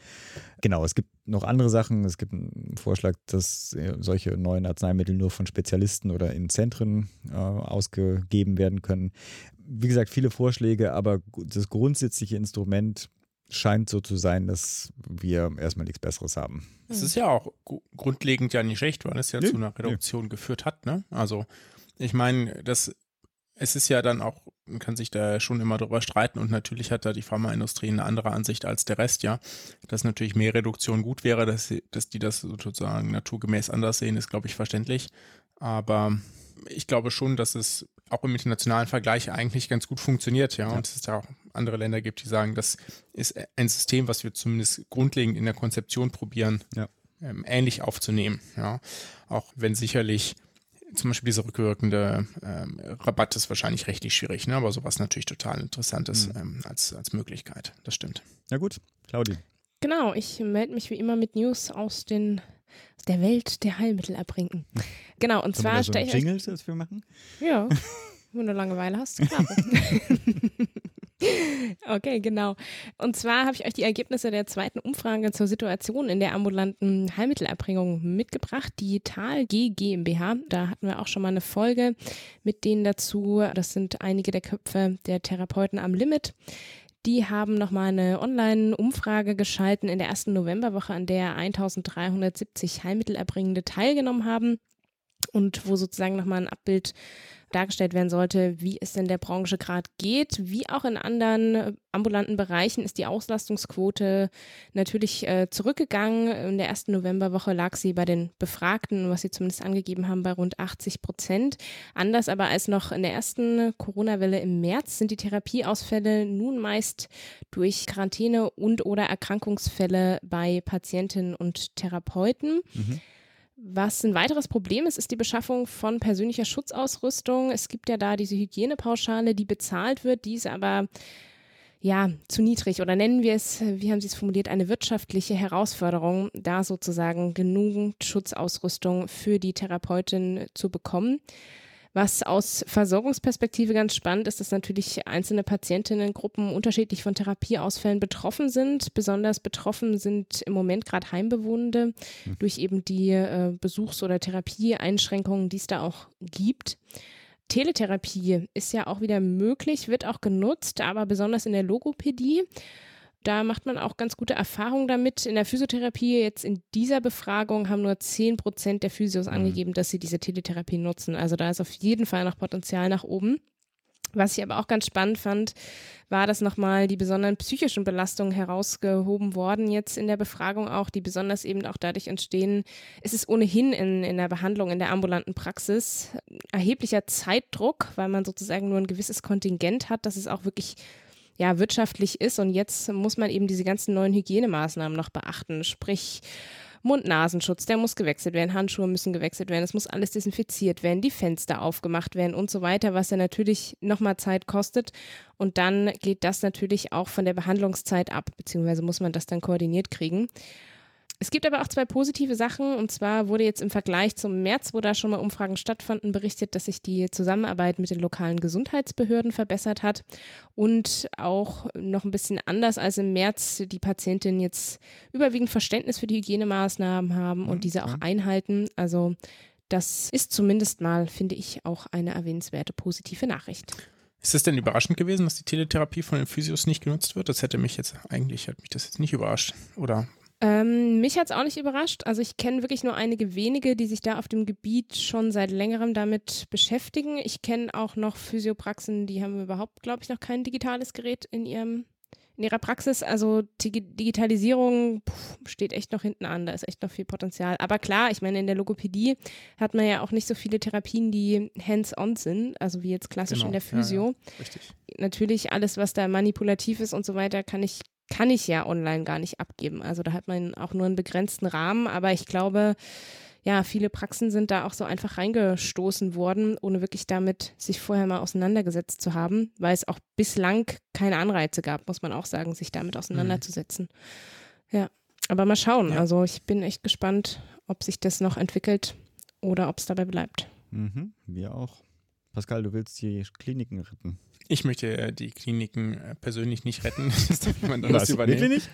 [SPEAKER 1] Genau, es gibt noch andere Sachen. Es gibt einen Vorschlag, dass äh, solche neuen Arzneimittel nur von Spezialisten oder in Zentren äh, ausgegeben werden können. Wie gesagt, viele Vorschläge, aber das grundsätzliche Instrument scheint so zu sein, dass wir erstmal nichts Besseres haben.
[SPEAKER 3] Es ist ja auch grundlegend ja nicht schlecht, weil es ja nee, zu einer Reduktion nee. geführt hat. Ne? Also ich meine, das es ist ja dann auch, man kann sich da schon immer drüber streiten und natürlich hat da die Pharmaindustrie eine andere Ansicht als der Rest, ja. Dass natürlich mehr Reduktion gut wäre, dass, sie, dass die das sozusagen naturgemäß anders sehen, ist, glaube ich, verständlich. Aber ich glaube schon, dass es auch im internationalen Vergleich eigentlich ganz gut funktioniert, ja. ja. Und es ja auch andere Länder gibt, die sagen, das ist ein System, was wir zumindest grundlegend in der Konzeption probieren, ja. ähm, ähnlich aufzunehmen. Ja. Auch wenn sicherlich zum Beispiel dieser rückwirkende ähm, Rabatt ist wahrscheinlich rechtlich schwierig, ne? aber sowas natürlich total interessant ist mhm. ähm, als, als Möglichkeit. Das stimmt.
[SPEAKER 1] Ja gut, Claudi.
[SPEAKER 2] Genau, ich melde mich wie immer mit News aus den aus der Welt der Heilmittel erbringen. Genau, und zwar
[SPEAKER 1] stelle ich. Jingles, das wir machen?
[SPEAKER 2] Ja, wenn du Langeweile hast, klar. Okay, genau. Und zwar habe ich euch die Ergebnisse der zweiten Umfrage zur Situation in der ambulanten Heilmittelerbringung mitgebracht. Die Tal G GmbH, da hatten wir auch schon mal eine Folge mit denen dazu. Das sind einige der Köpfe der Therapeuten am Limit. Die haben nochmal eine Online-Umfrage geschalten in der ersten Novemberwoche, an der 1370 Heilmittelerbringende teilgenommen haben und wo sozusagen nochmal ein Abbild dargestellt werden sollte, wie es in der Branche gerade geht. Wie auch in anderen äh, ambulanten Bereichen ist die Auslastungsquote natürlich äh, zurückgegangen. In der ersten Novemberwoche lag sie bei den Befragten, was sie zumindest angegeben haben, bei rund 80 Prozent. Anders aber als noch in der ersten Corona-Welle im März sind die Therapieausfälle nun meist durch Quarantäne und oder Erkrankungsfälle bei Patientinnen und Therapeuten. Mhm. Was ein weiteres Problem ist, ist die Beschaffung von persönlicher Schutzausrüstung. Es gibt ja da diese Hygienepauschale, die bezahlt wird, die ist aber ja zu niedrig oder nennen wir es, wie haben Sie es formuliert, eine wirtschaftliche Herausforderung, da sozusagen genügend Schutzausrüstung für die Therapeutin zu bekommen. Was aus Versorgungsperspektive ganz spannend ist, dass natürlich einzelne Patientinnengruppen unterschiedlich von Therapieausfällen betroffen sind. Besonders betroffen sind im Moment gerade Heimbewohnende mhm. durch eben die äh, Besuchs- oder Therapieeinschränkungen, die es da auch gibt. Teletherapie ist ja auch wieder möglich, wird auch genutzt, aber besonders in der Logopädie. Da macht man auch ganz gute Erfahrungen damit. In der Physiotherapie, jetzt in dieser Befragung, haben nur 10 Prozent der Physios mhm. angegeben, dass sie diese Teletherapie nutzen. Also da ist auf jeden Fall noch Potenzial nach oben. Was ich aber auch ganz spannend fand, war, dass nochmal die besonderen psychischen Belastungen herausgehoben worden, jetzt in der Befragung auch, die besonders eben auch dadurch entstehen. Es ist ohnehin in, in der Behandlung, in der ambulanten Praxis erheblicher Zeitdruck, weil man sozusagen nur ein gewisses Kontingent hat, dass es auch wirklich ja, wirtschaftlich ist. Und jetzt muss man eben diese ganzen neuen Hygienemaßnahmen noch beachten. Sprich, Mund-Nasenschutz, der muss gewechselt werden, Handschuhe müssen gewechselt werden, es muss alles desinfiziert werden, die Fenster aufgemacht werden und so weiter, was ja natürlich nochmal Zeit kostet. Und dann geht das natürlich auch von der Behandlungszeit ab, beziehungsweise muss man das dann koordiniert kriegen. Es gibt aber auch zwei positive Sachen. Und zwar wurde jetzt im Vergleich zum März, wo da schon mal Umfragen stattfanden, berichtet, dass sich die Zusammenarbeit mit den lokalen Gesundheitsbehörden verbessert hat. Und auch noch ein bisschen anders als im März die Patientinnen jetzt überwiegend Verständnis für die Hygienemaßnahmen haben und mhm. diese auch einhalten. Also das ist zumindest mal, finde ich, auch eine erwähnenswerte positive Nachricht.
[SPEAKER 3] Ist es denn überraschend gewesen, dass die Teletherapie von den Physios nicht genutzt wird? Das hätte mich jetzt eigentlich, hat mich das jetzt nicht überrascht. Oder
[SPEAKER 2] ähm, mich hat es auch nicht überrascht. Also ich kenne wirklich nur einige wenige, die sich da auf dem Gebiet schon seit längerem damit beschäftigen. Ich kenne auch noch Physiopraxen, die haben überhaupt, glaube ich, noch kein digitales Gerät in ihrem in ihrer Praxis, also Digitalisierung pff, steht echt noch hinten an, da ist echt noch viel Potenzial. Aber klar, ich meine, in der Logopädie hat man ja auch nicht so viele Therapien, die hands-on sind, also wie jetzt klassisch genau. in der Physio. Ja, ja. Richtig. Natürlich alles, was da manipulativ ist und so weiter, kann ich kann ich ja online gar nicht abgeben. Also da hat man auch nur einen begrenzten Rahmen, aber ich glaube, ja, viele Praxen sind da auch so einfach reingestoßen worden, ohne wirklich damit sich vorher mal auseinandergesetzt zu haben, weil es auch bislang keine Anreize gab, muss man auch sagen, sich damit auseinanderzusetzen. Mhm. Ja, aber mal schauen. Ja. Also ich bin echt gespannt, ob sich das noch entwickelt oder ob es dabei bleibt.
[SPEAKER 1] Mhm, wir auch. Pascal, du willst die Kliniken retten.
[SPEAKER 3] Ich möchte äh, die Kliniken äh, persönlich nicht retten. Das darf jemand anders übernehmen.
[SPEAKER 1] nicht?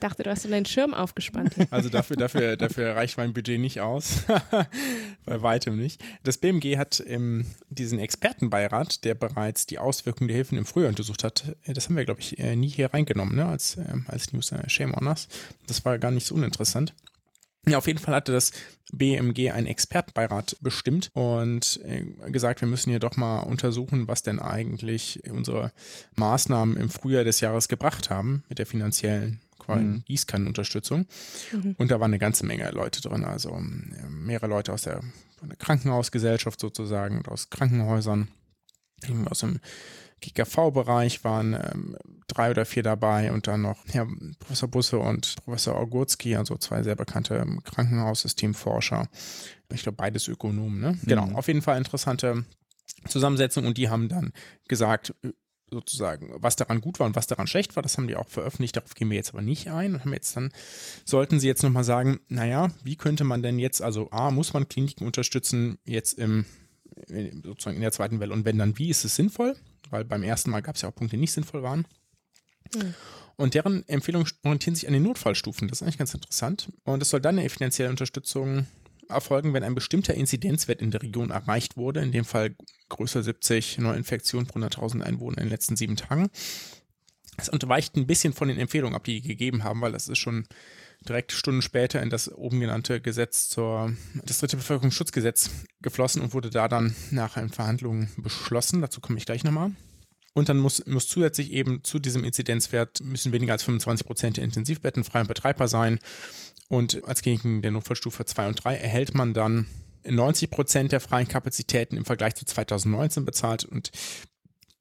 [SPEAKER 2] dachte, du hast so deinen Schirm aufgespannt.
[SPEAKER 3] Also dafür, dafür, dafür reicht mein Budget nicht aus. Bei weitem nicht. Das BMG hat ähm, diesen Expertenbeirat, der bereits die Auswirkungen der Hilfen im Frühjahr untersucht hat, äh, das haben wir, glaube ich, nie hier reingenommen, ne? als, äh, als News. Äh, shame on us. Das war gar nicht so uninteressant. Ja, auf jeden Fall hatte das BMG einen Expertenbeirat bestimmt und äh, gesagt, wir müssen hier doch mal untersuchen, was denn eigentlich unsere Maßnahmen im Frühjahr des Jahres gebracht haben mit der finanziellen mhm. Gießkannenunterstützung. Mhm. Und da waren eine ganze Menge Leute drin, also äh, mehrere Leute aus der, der Krankenhausgesellschaft sozusagen und aus Krankenhäusern, aus dem GKV-Bereich waren ähm, drei oder vier dabei und dann noch Herr Professor Busse und Professor Ogurski, also zwei sehr bekannte ähm, Krankenhaussystemforscher. Ich glaube, beides Ökonomen. Ne? Mhm. Genau, auf jeden Fall interessante Zusammensetzung und die haben dann gesagt, äh, sozusagen, was daran gut war und was daran schlecht war, das haben die auch veröffentlicht, darauf gehen wir jetzt aber nicht ein und haben jetzt dann, sollten sie jetzt nochmal sagen, naja, wie könnte man denn jetzt, also A, muss man Kliniken unterstützen jetzt im, sozusagen in der zweiten Welle und wenn dann, wie ist es sinnvoll? Weil beim ersten Mal gab es ja auch Punkte, die nicht sinnvoll waren. Mhm. Und deren Empfehlungen orientieren sich an den Notfallstufen. Das ist eigentlich ganz interessant. Und es soll dann eine finanzielle Unterstützung erfolgen, wenn ein bestimmter Inzidenzwert in der Region erreicht wurde, in dem Fall größer 70 Neuinfektionen pro 100.000 Einwohner in den letzten sieben Tagen. Es unterweicht ein bisschen von den Empfehlungen ab, die die gegeben haben, weil das ist schon direkt Stunden später in das oben genannte Gesetz zur, das dritte Bevölkerungsschutzgesetz geflossen und wurde da dann nach einen Verhandlungen beschlossen. Dazu komme ich gleich nochmal. Und dann muss, muss zusätzlich eben zu diesem Inzidenzwert müssen weniger als 25 Prozent der Intensivbetten frei und betreibbar sein. Und als Kliniken der Notfallstufe 2 und 3 erhält man dann 90 Prozent der freien Kapazitäten im Vergleich zu 2019 bezahlt und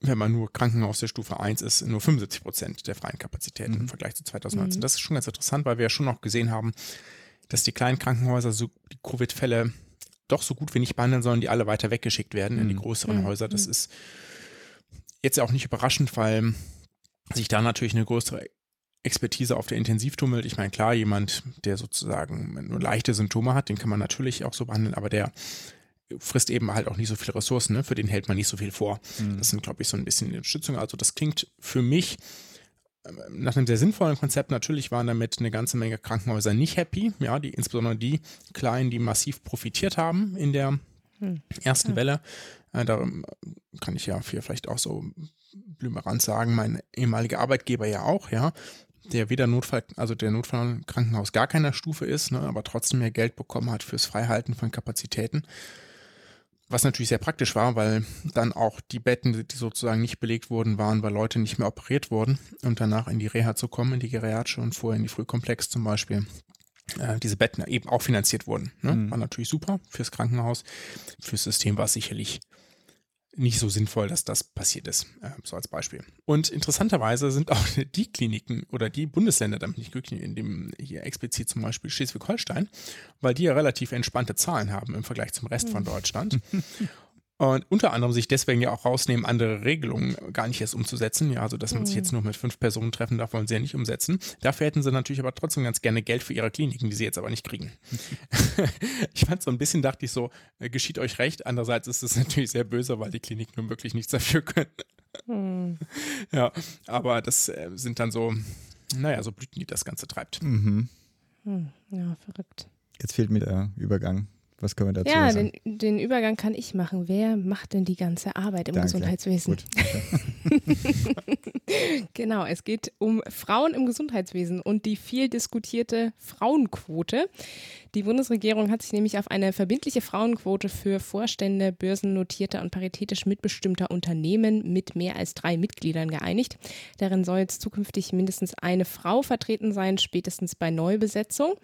[SPEAKER 3] wenn man nur Krankenhaus der Stufe 1 ist, nur 75 Prozent der freien Kapazitäten mhm. im Vergleich zu 2019. Mhm. Das ist schon ganz interessant, weil wir ja schon noch gesehen haben, dass die kleinen Krankenhäuser so die Covid-Fälle doch so gut wie nicht behandeln sollen, die alle weiter weggeschickt werden mhm. in die mhm. größeren mhm. Häuser. Das mhm. ist jetzt auch nicht überraschend, weil sich da natürlich eine größere Expertise auf der Intensiv tummelt. Ich meine, klar, jemand, der sozusagen nur leichte Symptome hat, den kann man natürlich auch so behandeln, aber der frisst eben halt auch nicht so viele Ressourcen, ne? für den hält man nicht so viel vor. Mhm. Das sind, glaube ich, so ein bisschen die Unterstützung. Also das klingt für mich ähm, nach einem sehr sinnvollen Konzept. Natürlich waren damit eine ganze Menge Krankenhäuser nicht happy, ja, die, insbesondere die kleinen, die massiv profitiert haben in der hm. ersten ja. Welle. Äh, da kann ich ja vielleicht auch so blümerant sagen, mein ehemaliger Arbeitgeber ja auch, ja, der weder Notfall, also der Notfallkrankenhaus gar keiner Stufe ist, ne, aber trotzdem mehr Geld bekommen hat fürs Freihalten von Kapazitäten. Was natürlich sehr praktisch war, weil dann auch die Betten, die sozusagen nicht belegt wurden, waren, weil Leute nicht mehr operiert wurden und danach in die Reha zu kommen, in die Geriatrische und vorher in die Frühkomplex zum Beispiel, äh, diese Betten eben auch finanziert wurden. Ne? Mhm. War natürlich super fürs Krankenhaus. Fürs System war es sicherlich nicht so sinnvoll, dass das passiert ist, äh, so als Beispiel. Und interessanterweise sind auch die Kliniken oder die Bundesländer damit nicht glücklich, in dem hier explizit zum Beispiel Schleswig-Holstein, weil die ja relativ entspannte Zahlen haben im Vergleich zum Rest von hm. Deutschland. Und unter anderem sich deswegen ja auch rausnehmen, andere Regelungen gar nicht erst umzusetzen. Ja, also dass man mhm. sich jetzt nur mit fünf Personen treffen darf, wollen sie ja nicht umsetzen. Dafür hätten sie natürlich aber trotzdem ganz gerne Geld für ihre Kliniken, die sie jetzt aber nicht kriegen. ich fand so ein bisschen, dachte ich so, äh, geschieht euch recht. Andererseits ist es natürlich sehr böse, weil die Kliniken nun wirklich nichts dafür können. Mhm. Ja, aber das äh, sind dann so, naja, so Blüten, die das Ganze treibt.
[SPEAKER 1] Mhm.
[SPEAKER 2] Hm, ja, verrückt.
[SPEAKER 1] Jetzt fehlt mir der Übergang. Was können wir dazu
[SPEAKER 2] ja,
[SPEAKER 1] sagen?
[SPEAKER 2] Den, den Übergang kann ich machen. Wer macht denn die ganze Arbeit im Danke. Gesundheitswesen? genau, es geht um Frauen im Gesundheitswesen und die viel diskutierte Frauenquote. Die Bundesregierung hat sich nämlich auf eine verbindliche Frauenquote für Vorstände börsennotierter und paritätisch mitbestimmter Unternehmen mit mehr als drei Mitgliedern geeinigt. Darin soll jetzt zukünftig mindestens eine Frau vertreten sein, spätestens bei Neubesetzung.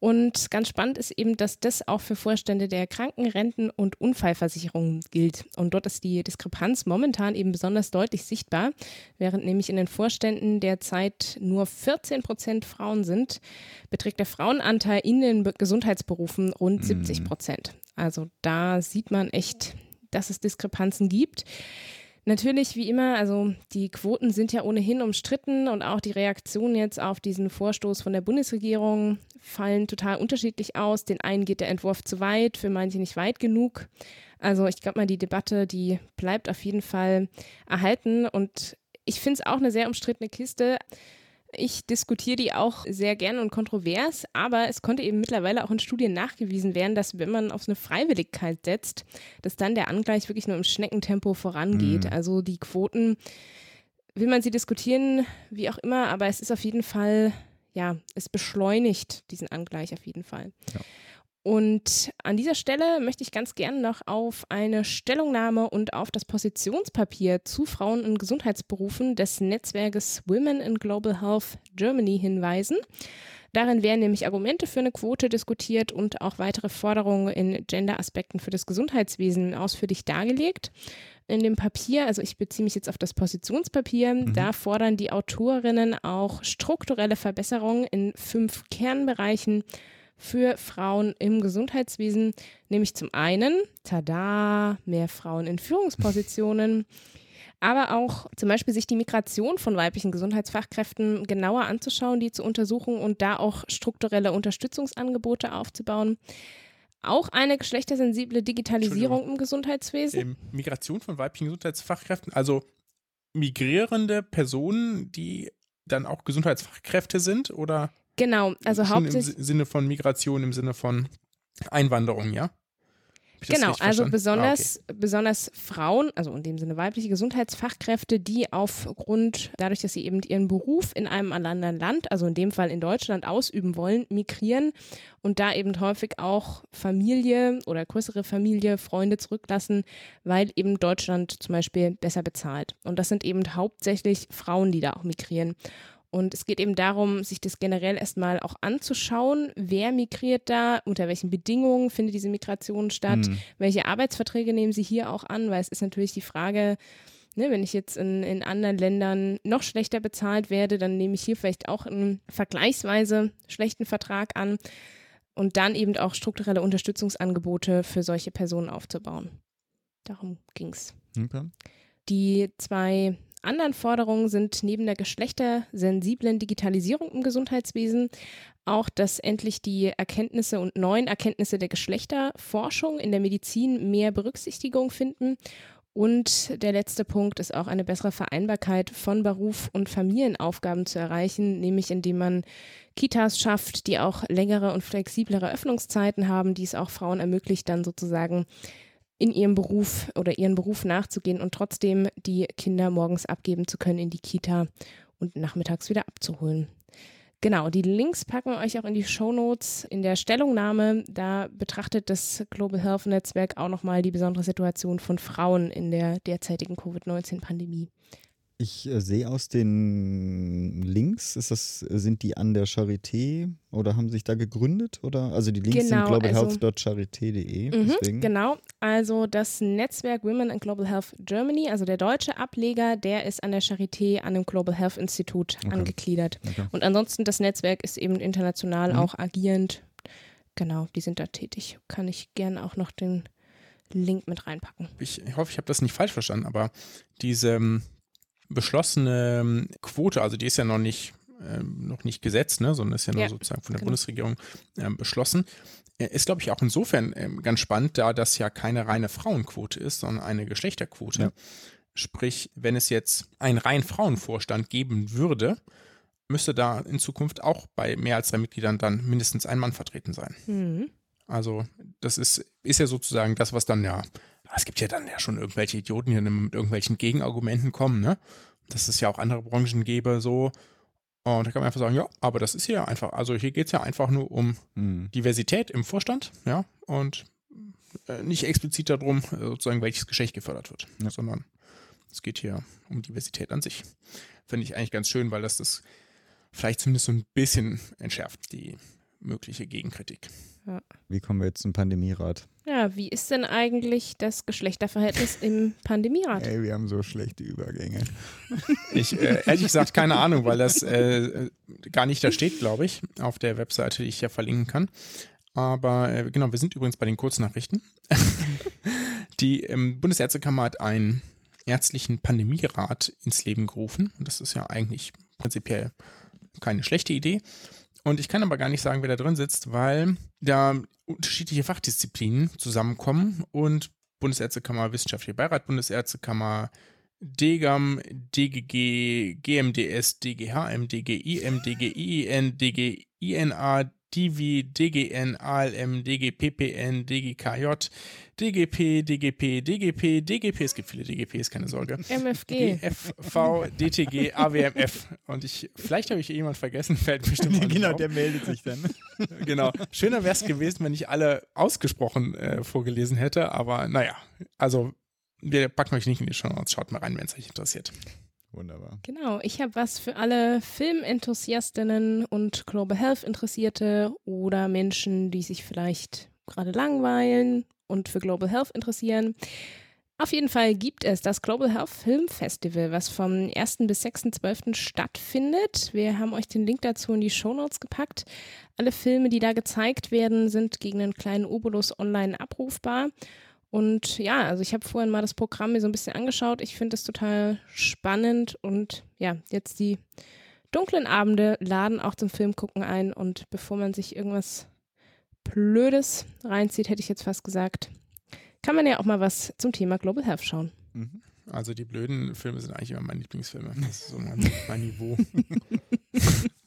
[SPEAKER 2] Und ganz spannend ist eben, dass das auch für Vorstände der Krankenrenten- und Unfallversicherungen gilt. Und dort ist die Diskrepanz momentan eben besonders deutlich sichtbar, während nämlich in den Vorständen derzeit nur 14 Prozent Frauen sind, beträgt der Frauenanteil in den Gesundheitsberufen rund 70 mhm. Prozent. Also da sieht man echt, dass es Diskrepanzen gibt. Natürlich, wie immer, also die Quoten sind ja ohnehin umstritten und auch die Reaktionen jetzt auf diesen Vorstoß von der Bundesregierung fallen total unterschiedlich aus. Den einen geht der Entwurf zu weit, für manche nicht weit genug. Also ich glaube mal, die Debatte, die bleibt auf jeden Fall erhalten und ich finde es auch eine sehr umstrittene Kiste. Ich diskutiere die auch sehr gerne und kontrovers, aber es konnte eben mittlerweile auch in Studien nachgewiesen werden, dass wenn man auf eine Freiwilligkeit setzt, dass dann der Angleich wirklich nur im Schneckentempo vorangeht. Mhm. Also die Quoten, will man sie diskutieren, wie auch immer, aber es ist auf jeden Fall, ja, es beschleunigt diesen Angleich auf jeden Fall. Ja. Und an dieser Stelle möchte ich ganz gerne noch auf eine Stellungnahme und auf das Positionspapier zu Frauen in Gesundheitsberufen des Netzwerkes Women in Global Health Germany hinweisen. Darin werden nämlich Argumente für eine Quote diskutiert und auch weitere Forderungen in Gender-Aspekten für das Gesundheitswesen ausführlich dargelegt. In dem Papier, also ich beziehe mich jetzt auf das Positionspapier, mhm. da fordern die Autorinnen auch strukturelle Verbesserungen in fünf Kernbereichen für Frauen im Gesundheitswesen, nämlich zum einen, tada, mehr Frauen in Führungspositionen, aber auch zum Beispiel sich die Migration von weiblichen Gesundheitsfachkräften genauer anzuschauen, die zu untersuchen und da auch strukturelle Unterstützungsangebote aufzubauen. Auch eine geschlechtersensible Digitalisierung im Gesundheitswesen.
[SPEAKER 3] Ähm, Migration von weiblichen Gesundheitsfachkräften, also migrierende Personen, die dann auch Gesundheitsfachkräfte sind, oder?
[SPEAKER 2] Genau, also hauptsächlich.
[SPEAKER 3] Im Sinne von Migration, im Sinne von Einwanderung, ja?
[SPEAKER 2] Genau, also besonders, ah, okay. besonders Frauen, also in dem Sinne weibliche Gesundheitsfachkräfte, die aufgrund, dadurch, dass sie eben ihren Beruf in einem anderen Land, also in dem Fall in Deutschland, ausüben wollen, migrieren und da eben häufig auch Familie oder größere Familie, Freunde zurücklassen, weil eben Deutschland zum Beispiel besser bezahlt. Und das sind eben hauptsächlich Frauen, die da auch migrieren. Und es geht eben darum, sich das generell erstmal auch anzuschauen, wer migriert da, unter welchen Bedingungen findet diese Migration statt, mhm. welche Arbeitsverträge nehmen sie hier auch an, weil es ist natürlich die Frage, ne, wenn ich jetzt in, in anderen Ländern noch schlechter bezahlt werde, dann nehme ich hier vielleicht auch einen vergleichsweise schlechten Vertrag an und dann eben auch strukturelle Unterstützungsangebote für solche Personen aufzubauen. Darum ging es. Okay. Die zwei anderen Forderungen sind neben der geschlechtersensiblen Digitalisierung im Gesundheitswesen auch, dass endlich die Erkenntnisse und neuen Erkenntnisse der Geschlechterforschung in der Medizin mehr Berücksichtigung finden. Und der letzte Punkt ist auch eine bessere Vereinbarkeit von Beruf und Familienaufgaben zu erreichen, nämlich indem man Kitas schafft, die auch längere und flexiblere Öffnungszeiten haben, die es auch Frauen ermöglicht, dann sozusagen in ihrem Beruf oder ihren Beruf nachzugehen und trotzdem die Kinder morgens abgeben zu können in die Kita und nachmittags wieder abzuholen. Genau, die Links packen wir euch auch in die Show Notes. In der Stellungnahme, da betrachtet das Global Health Netzwerk auch nochmal die besondere Situation von Frauen in der derzeitigen Covid-19-Pandemie.
[SPEAKER 1] Ich äh, sehe aus den Links, ist das, sind die an der Charité oder haben sich da gegründet? Oder? Also die Links
[SPEAKER 2] Genau,
[SPEAKER 1] sind
[SPEAKER 2] also-
[SPEAKER 1] globalhealth.charité.de.
[SPEAKER 2] Mhm,
[SPEAKER 1] deswegen.
[SPEAKER 2] genau, also das Netzwerk Women in Global Health Germany, also der deutsche Ableger, der ist an der Charité an dem Global Health Institut
[SPEAKER 1] Okay.
[SPEAKER 2] angegliedert.
[SPEAKER 1] Okay.
[SPEAKER 2] Und ansonsten das Netzwerk ist eben international
[SPEAKER 1] Mhm.
[SPEAKER 2] auch agierend. Genau, die sind da tätig. Kann ich gerne auch noch den Link mit reinpacken.
[SPEAKER 3] Ich hoffe, ich habe das nicht falsch verstanden, aber diese ähm, beschlossene ähm, Quote, also die ist ja noch nicht, ähm, noch nicht gesetzt, ne, sondern ist ja nur
[SPEAKER 2] Ja,
[SPEAKER 3] sozusagen von der
[SPEAKER 2] genau.
[SPEAKER 3] Bundesregierung ähm, beschlossen. Äh, Ist, glaube ich, auch insofern ganz spannend, da das ja keine reine Frauenquote ist, sondern eine Geschlechterquote.
[SPEAKER 1] Ja.
[SPEAKER 3] Sprich, wenn es jetzt einen reinen Frauenvorstand geben würde, müsste da in Zukunft auch bei mehr als drei Mitgliedern dann mindestens ein Mann vertreten sein.
[SPEAKER 2] Mhm.
[SPEAKER 3] Also, das ist, ist ja sozusagen das, was dann ja, es gibt ja dann ja schon irgendwelche Idioten, die mit irgendwelchen Gegenargumenten kommen, ne? Dass es ja auch andere Branchen gäbe, so. Und da kann man einfach sagen, ja, aber das ist hier einfach, also hier geht es ja einfach nur um
[SPEAKER 1] Mhm.
[SPEAKER 3] Diversität im Vorstand, ja, und äh, nicht explizit darum, äh, sozusagen, welches Geschlecht gefördert wird,
[SPEAKER 1] Ja.
[SPEAKER 3] sondern es geht hier um Diversität an sich. Finde ich eigentlich ganz schön, weil das das vielleicht zumindest so ein bisschen entschärft, die mögliche Gegenkritik.
[SPEAKER 1] Wie kommen wir jetzt zum Pandemierat?
[SPEAKER 2] Ja, wie ist denn eigentlich das Geschlechterverhältnis im Pandemierat?
[SPEAKER 1] Ey, wir haben so schlechte Übergänge.
[SPEAKER 3] Ich, äh, ehrlich gesagt, keine Ahnung, weil das äh, gar nicht da steht, glaube ich, auf der Webseite, die ich ja verlinken kann. Aber äh, genau, wir sind übrigens bei den Kurznachrichten. Die ähm, Bundesärztekammer hat einen ärztlichen Pandemierat ins Leben gerufen. Und das ist ja eigentlich prinzipiell keine schlechte Idee. Und ich kann aber gar nicht sagen, wer da drin sitzt, weil da unterschiedliche Fachdisziplinen zusammenkommen und Bundesärztekammer, Wissenschaftlicher Beirat, Bundesärztekammer, DGAM, DGG, GMDS, DGHM, DGIM, DGIN, DGINA, DIVI, DGN, ALM, DGPPN, DGKJ, DGP, DGP, DGP, DGP, es gibt viele DGPs, keine Sorge.
[SPEAKER 2] MFG.
[SPEAKER 3] GFV, DTG, AWMF. Und ich, vielleicht habe ich jemand vergessen, fällt bestimmt
[SPEAKER 1] genau, der meldet sich dann.
[SPEAKER 3] Genau. Schöner wäre es gewesen, wenn ich alle ausgesprochen äh, vorgelesen hätte, aber naja, also wir packen euch nicht in die Show Notes, schaut mal rein, wenn es euch interessiert.
[SPEAKER 1] Wunderbar.
[SPEAKER 2] Genau, ich habe was für alle Filmenthusiastinnen und Global Health Interessierte oder Menschen, die sich vielleicht gerade langweilen und für Global Health interessieren. Auf jeden Fall gibt es das Global Health Film Festival, was vom 1. bis 6.12. stattfindet. Wir haben euch den Link dazu in die Shownotes gepackt. Alle Filme, die da gezeigt werden, sind gegen einen kleinen Obolus online abrufbar. Und ja, also ich habe vorhin mal das Programm mir so ein bisschen angeschaut. Ich finde es total spannend und ja, jetzt die dunklen Abende laden auch zum Filmgucken ein. Und bevor man sich irgendwas Blödes reinzieht, hätte ich jetzt fast gesagt, kann man ja auch mal was zum Thema Global Health schauen.
[SPEAKER 1] Mhm.
[SPEAKER 3] Also die blöden Filme sind eigentlich immer meine Lieblingsfilme. Das ist so mein, mein Niveau.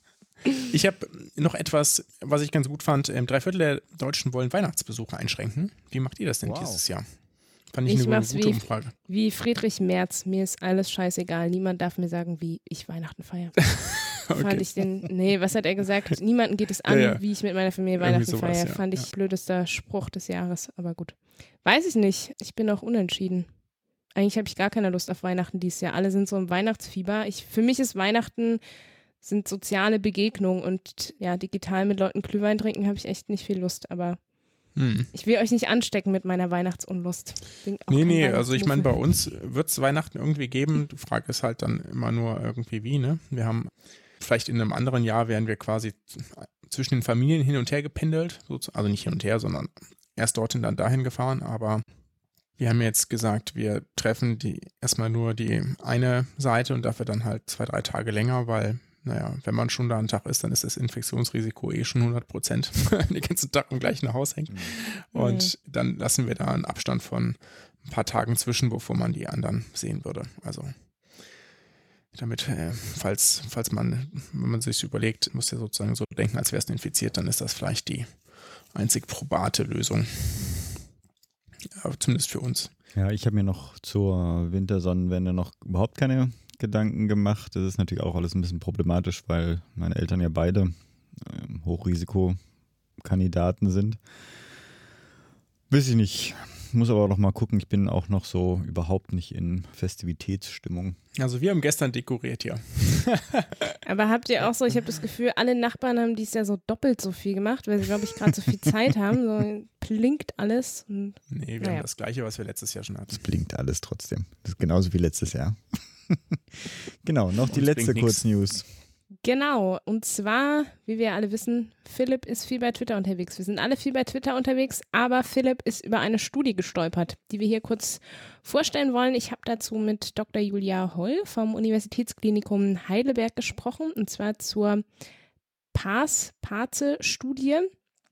[SPEAKER 3] Ich habe noch etwas, was ich ganz gut fand. Ähm, drei Viertel der Deutschen wollen Weihnachtsbesuche einschränken. Wie macht ihr das denn
[SPEAKER 1] Wow.
[SPEAKER 3] dieses Jahr? Fand ich,
[SPEAKER 2] Ich
[SPEAKER 3] eine gute
[SPEAKER 2] wie-
[SPEAKER 3] Umfrage.
[SPEAKER 2] Wie Friedrich Merz, mir ist alles scheißegal. Niemand darf mir sagen, wie ich Weihnachten feiere. Fand
[SPEAKER 3] Okay.
[SPEAKER 2] ich den, nee, was hat er gesagt? Niemanden geht es an,
[SPEAKER 3] Ja, ja.
[SPEAKER 2] wie ich mit meiner Familie Weihnachten
[SPEAKER 3] sowas,
[SPEAKER 2] feiere.
[SPEAKER 3] ja,
[SPEAKER 2] Fand ich
[SPEAKER 3] ja.
[SPEAKER 2] blödester Spruch des Jahres, aber gut. Weiß ich nicht. Ich bin auch unentschieden. Eigentlich habe ich gar keine Lust auf Weihnachten dieses Jahr. Alle sind so im Weihnachtsfieber. Ich, für mich ist Weihnachten sind soziale Begegnungen und ja, digital mit Leuten Glühwein trinken habe ich echt nicht viel Lust, aber
[SPEAKER 3] Hm.
[SPEAKER 2] ich will euch nicht anstecken mit meiner Weihnachtsunlust.
[SPEAKER 3] Nee, nee, also ich meine, bei uns wird es Weihnachten irgendwie geben. Die Frage ist halt dann immer nur irgendwie wie, ne? Wir haben vielleicht in einem anderen Jahr wären wir quasi zwischen den Familien hin und her gependelt. Also nicht hin und her, sondern erst dorthin, dann dahin gefahren. Aber Wir haben jetzt gesagt, wir treffen die erstmal nur die eine Seite und dafür dann halt zwei, drei Tage länger, weil, naja, wenn man schon da einen Tag ist, dann ist das Infektionsrisiko eh schon 100 Prozent, den ganzen Tag im gleichen Haus hängt. Mhm. Und mhm. dann lassen wir da einen Abstand von ein paar Tagen zwischen, bevor man die anderen sehen würde. Also damit, äh, falls, falls man, wenn man sich überlegt, muss ja sozusagen so denken, als wäre es infiziert, dann ist das vielleicht die einzig probate Lösung. Ja, zumindest für uns.
[SPEAKER 1] Ja, ich habe mir noch zur Wintersonnenwende noch überhaupt keine Gedanken gemacht. Das ist natürlich auch alles ein bisschen problematisch, weil meine Eltern ja beide äh, Hochrisikokandidaten sind. Weiß ich nicht muss aber auch noch mal gucken. Ich bin auch noch so überhaupt nicht in Festivitätsstimmung.
[SPEAKER 3] Also wir haben gestern dekoriert hier.
[SPEAKER 2] aber habt ihr auch so, ich habe das Gefühl, alle Nachbarn haben dies Jahr so doppelt so viel gemacht, weil sie, glaube ich, gerade so viel Zeit haben. So blinkt alles. Und,
[SPEAKER 3] nee, wir naja. haben das Gleiche, was wir letztes Jahr schon hatten.
[SPEAKER 1] Es blinkt alles trotzdem. Das ist genauso wie letztes Jahr. genau, noch die letzte Kurznews.
[SPEAKER 2] Genau, und zwar, wie wir alle wissen, Philipp ist viel bei Twitter unterwegs. Wir sind alle viel bei Twitter unterwegs, aber Philipp ist über eine Studie gestolpert, die wir hier kurz vorstellen wollen. Ich habe dazu mit Dr. Julia Holl vom Universitätsklinikum Heidelberg gesprochen, und zwar zur PAS-PAZE-Studie.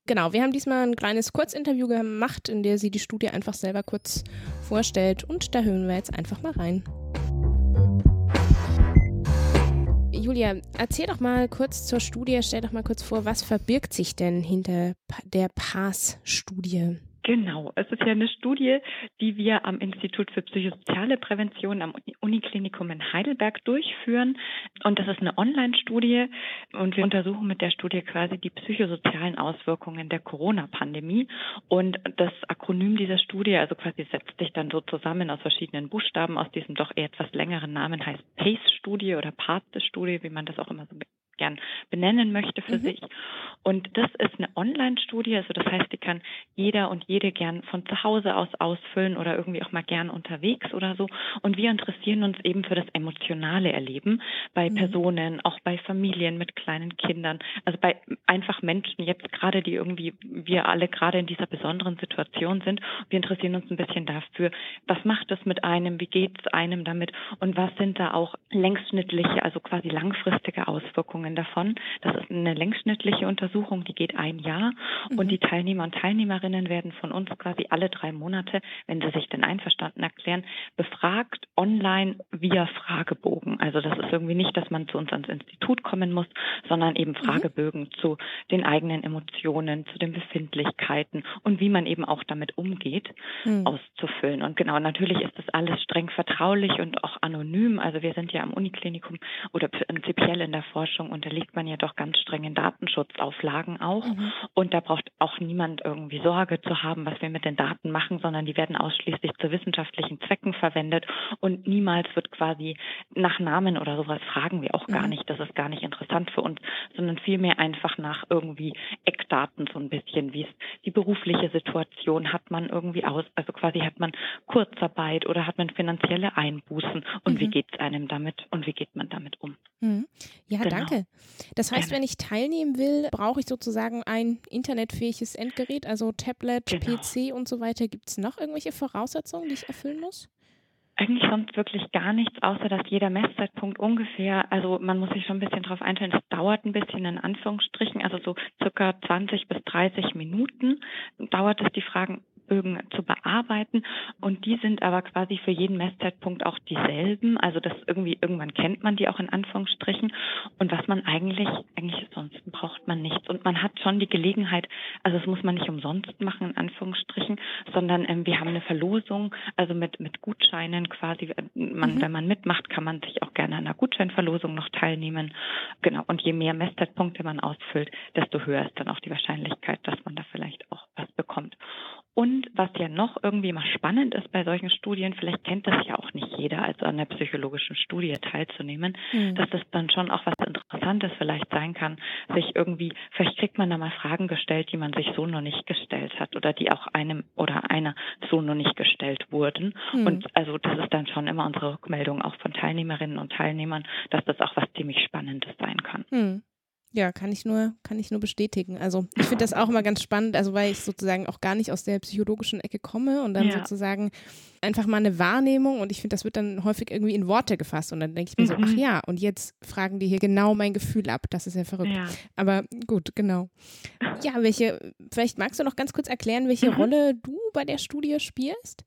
[SPEAKER 2] Genau, wir haben diesmal ein kleines Kurzinterview gemacht, in der sie die Studie einfach selber kurz vorstellt und da hören wir jetzt einfach mal rein. Julia, erzähl doch mal kurz zur Studie, stell doch mal kurz vor, was verbirgt sich denn hinter der PAS-Studie?
[SPEAKER 4] Genau, es ist ja eine Studie, die wir am Institut für psychosoziale Prävention am Uniklinikum in Heidelberg durchführen. Und das ist eine Online-Studie und wir untersuchen mit der Studie quasi die psychosozialen Auswirkungen der Corona-Pandemie. Und das Akronym dieser Studie, also quasi setzt sich dann so zusammen aus verschiedenen Buchstaben, aus diesem doch eher etwas längeren Namen heißt PACE-Studie oder PACE-Studie, wie man das auch immer so gern benennen möchte für mhm. sich. Und das ist eine Online-Studie, also das heißt, die kann jeder und jede gern von zu Hause aus ausfüllen oder irgendwie auch mal gern unterwegs oder so. Und wir interessieren uns eben für das emotionale Erleben bei mhm. Personen, auch bei Familien mit kleinen Kindern, also bei einfach Menschen jetzt gerade, die irgendwie wir alle gerade in dieser besonderen Situation sind. Wir interessieren uns ein bisschen dafür, was macht das mit einem, wie geht es einem damit und was sind da auch längsschnittliche, also quasi langfristige Auswirkungen davon. Das ist eine längsschnittliche Untersuchung, die geht ein Jahr mhm. und die Teilnehmer und Teilnehmerinnen werden von uns quasi alle drei Monate, wenn sie sich denn einverstanden erklären, befragt online via Fragebogen. Also das ist irgendwie nicht, dass man zu uns ans Institut kommen muss, sondern eben mhm. Fragebögen mhm. zu den eigenen Emotionen, zu den Befindlichkeiten und wie man eben auch damit umgeht, mhm. auszufüllen. Und genau, natürlich ist das alles streng vertraulich und auch anonym. Also wir sind ja am Uniklinikum oder prinzipiell in der Forschung unterliegt man ja doch ganz strengen Datenschutzauflagen auch. Mhm. Und da braucht auch niemand irgendwie Sorge zu haben, was wir mit den Daten machen, sondern die werden ausschließlich zu wissenschaftlichen Zwecken verwendet und niemals wird quasi nach Namen oder sowas fragen wir auch gar mhm. nicht. Das ist gar nicht interessant für uns, sondern vielmehr einfach nach irgendwie Eckdaten so ein bisschen, wie es die berufliche Situation hat man irgendwie aus, also quasi hat man Kurzarbeit oder hat man finanzielle Einbußen und mhm. wie geht es einem damit und wie geht man damit um?
[SPEAKER 2] Mhm. Ja, genau. danke. Das heißt, wenn ich teilnehmen will, brauche ich sozusagen ein internetfähiges Endgerät, also Tablet, genau. PC und so weiter. Gibt es noch irgendwelche Voraussetzungen, die ich erfüllen muss?
[SPEAKER 4] Eigentlich sonst wirklich gar nichts, außer dass jeder Messzeitpunkt ungefähr, also man muss sich schon ein bisschen darauf einstellen, es dauert ein bisschen in Anführungsstrichen, also so circa 20 bis 30 Minuten dauert es, die Fragen Bögen zu bearbeiten. Und die sind aber quasi für jeden Messzeitpunkt auch dieselben. Also das irgendwie, irgendwann kennt man die auch in Anführungsstrichen. Und was man eigentlich, eigentlich sonst braucht man nichts. Und man hat schon die Gelegenheit, also das muss man nicht umsonst machen, in Anführungsstrichen, sondern ähm, wir haben eine Verlosung, also mit, mit Gutscheinen quasi. Man, mhm. Wenn man mitmacht, kann man sich auch gerne an einer Gutscheinverlosung noch teilnehmen. Genau. Und je mehr Messzeitpunkte man ausfüllt, desto höher ist dann auch die Wahrscheinlichkeit, dass man da vielleicht auch was bekommt. Und was ja noch irgendwie mal spannend ist bei solchen Studien, vielleicht kennt das ja auch nicht jeder, also an der psychologischen Studie teilzunehmen, mhm. dass das dann schon auch was Interessantes vielleicht sein kann, sich irgendwie, vielleicht kriegt man da mal Fragen gestellt, die man sich so noch nicht gestellt hat oder die auch einem oder einer so noch nicht gestellt wurden. Mhm. Und also das ist dann schon immer unsere Rückmeldung auch von Teilnehmerinnen und Teilnehmern, dass das auch was ziemlich Spannendes sein kann. Mhm.
[SPEAKER 2] Ja, kann ich nur, kann ich nur bestätigen. Also ich finde das auch immer ganz spannend, also weil ich sozusagen auch gar nicht aus der psychologischen Ecke komme und dann ja. sozusagen einfach mal eine Wahrnehmung und ich finde, das wird dann häufig irgendwie in Worte gefasst und dann denke ich mir mhm. so, ach ja, und jetzt fragen die hier genau mein Gefühl ab. Das ist ja verrückt. Ja. Aber gut, genau. Ja, welche, vielleicht magst du noch ganz kurz erklären, welche mhm. Rolle du bei der Studie spielst?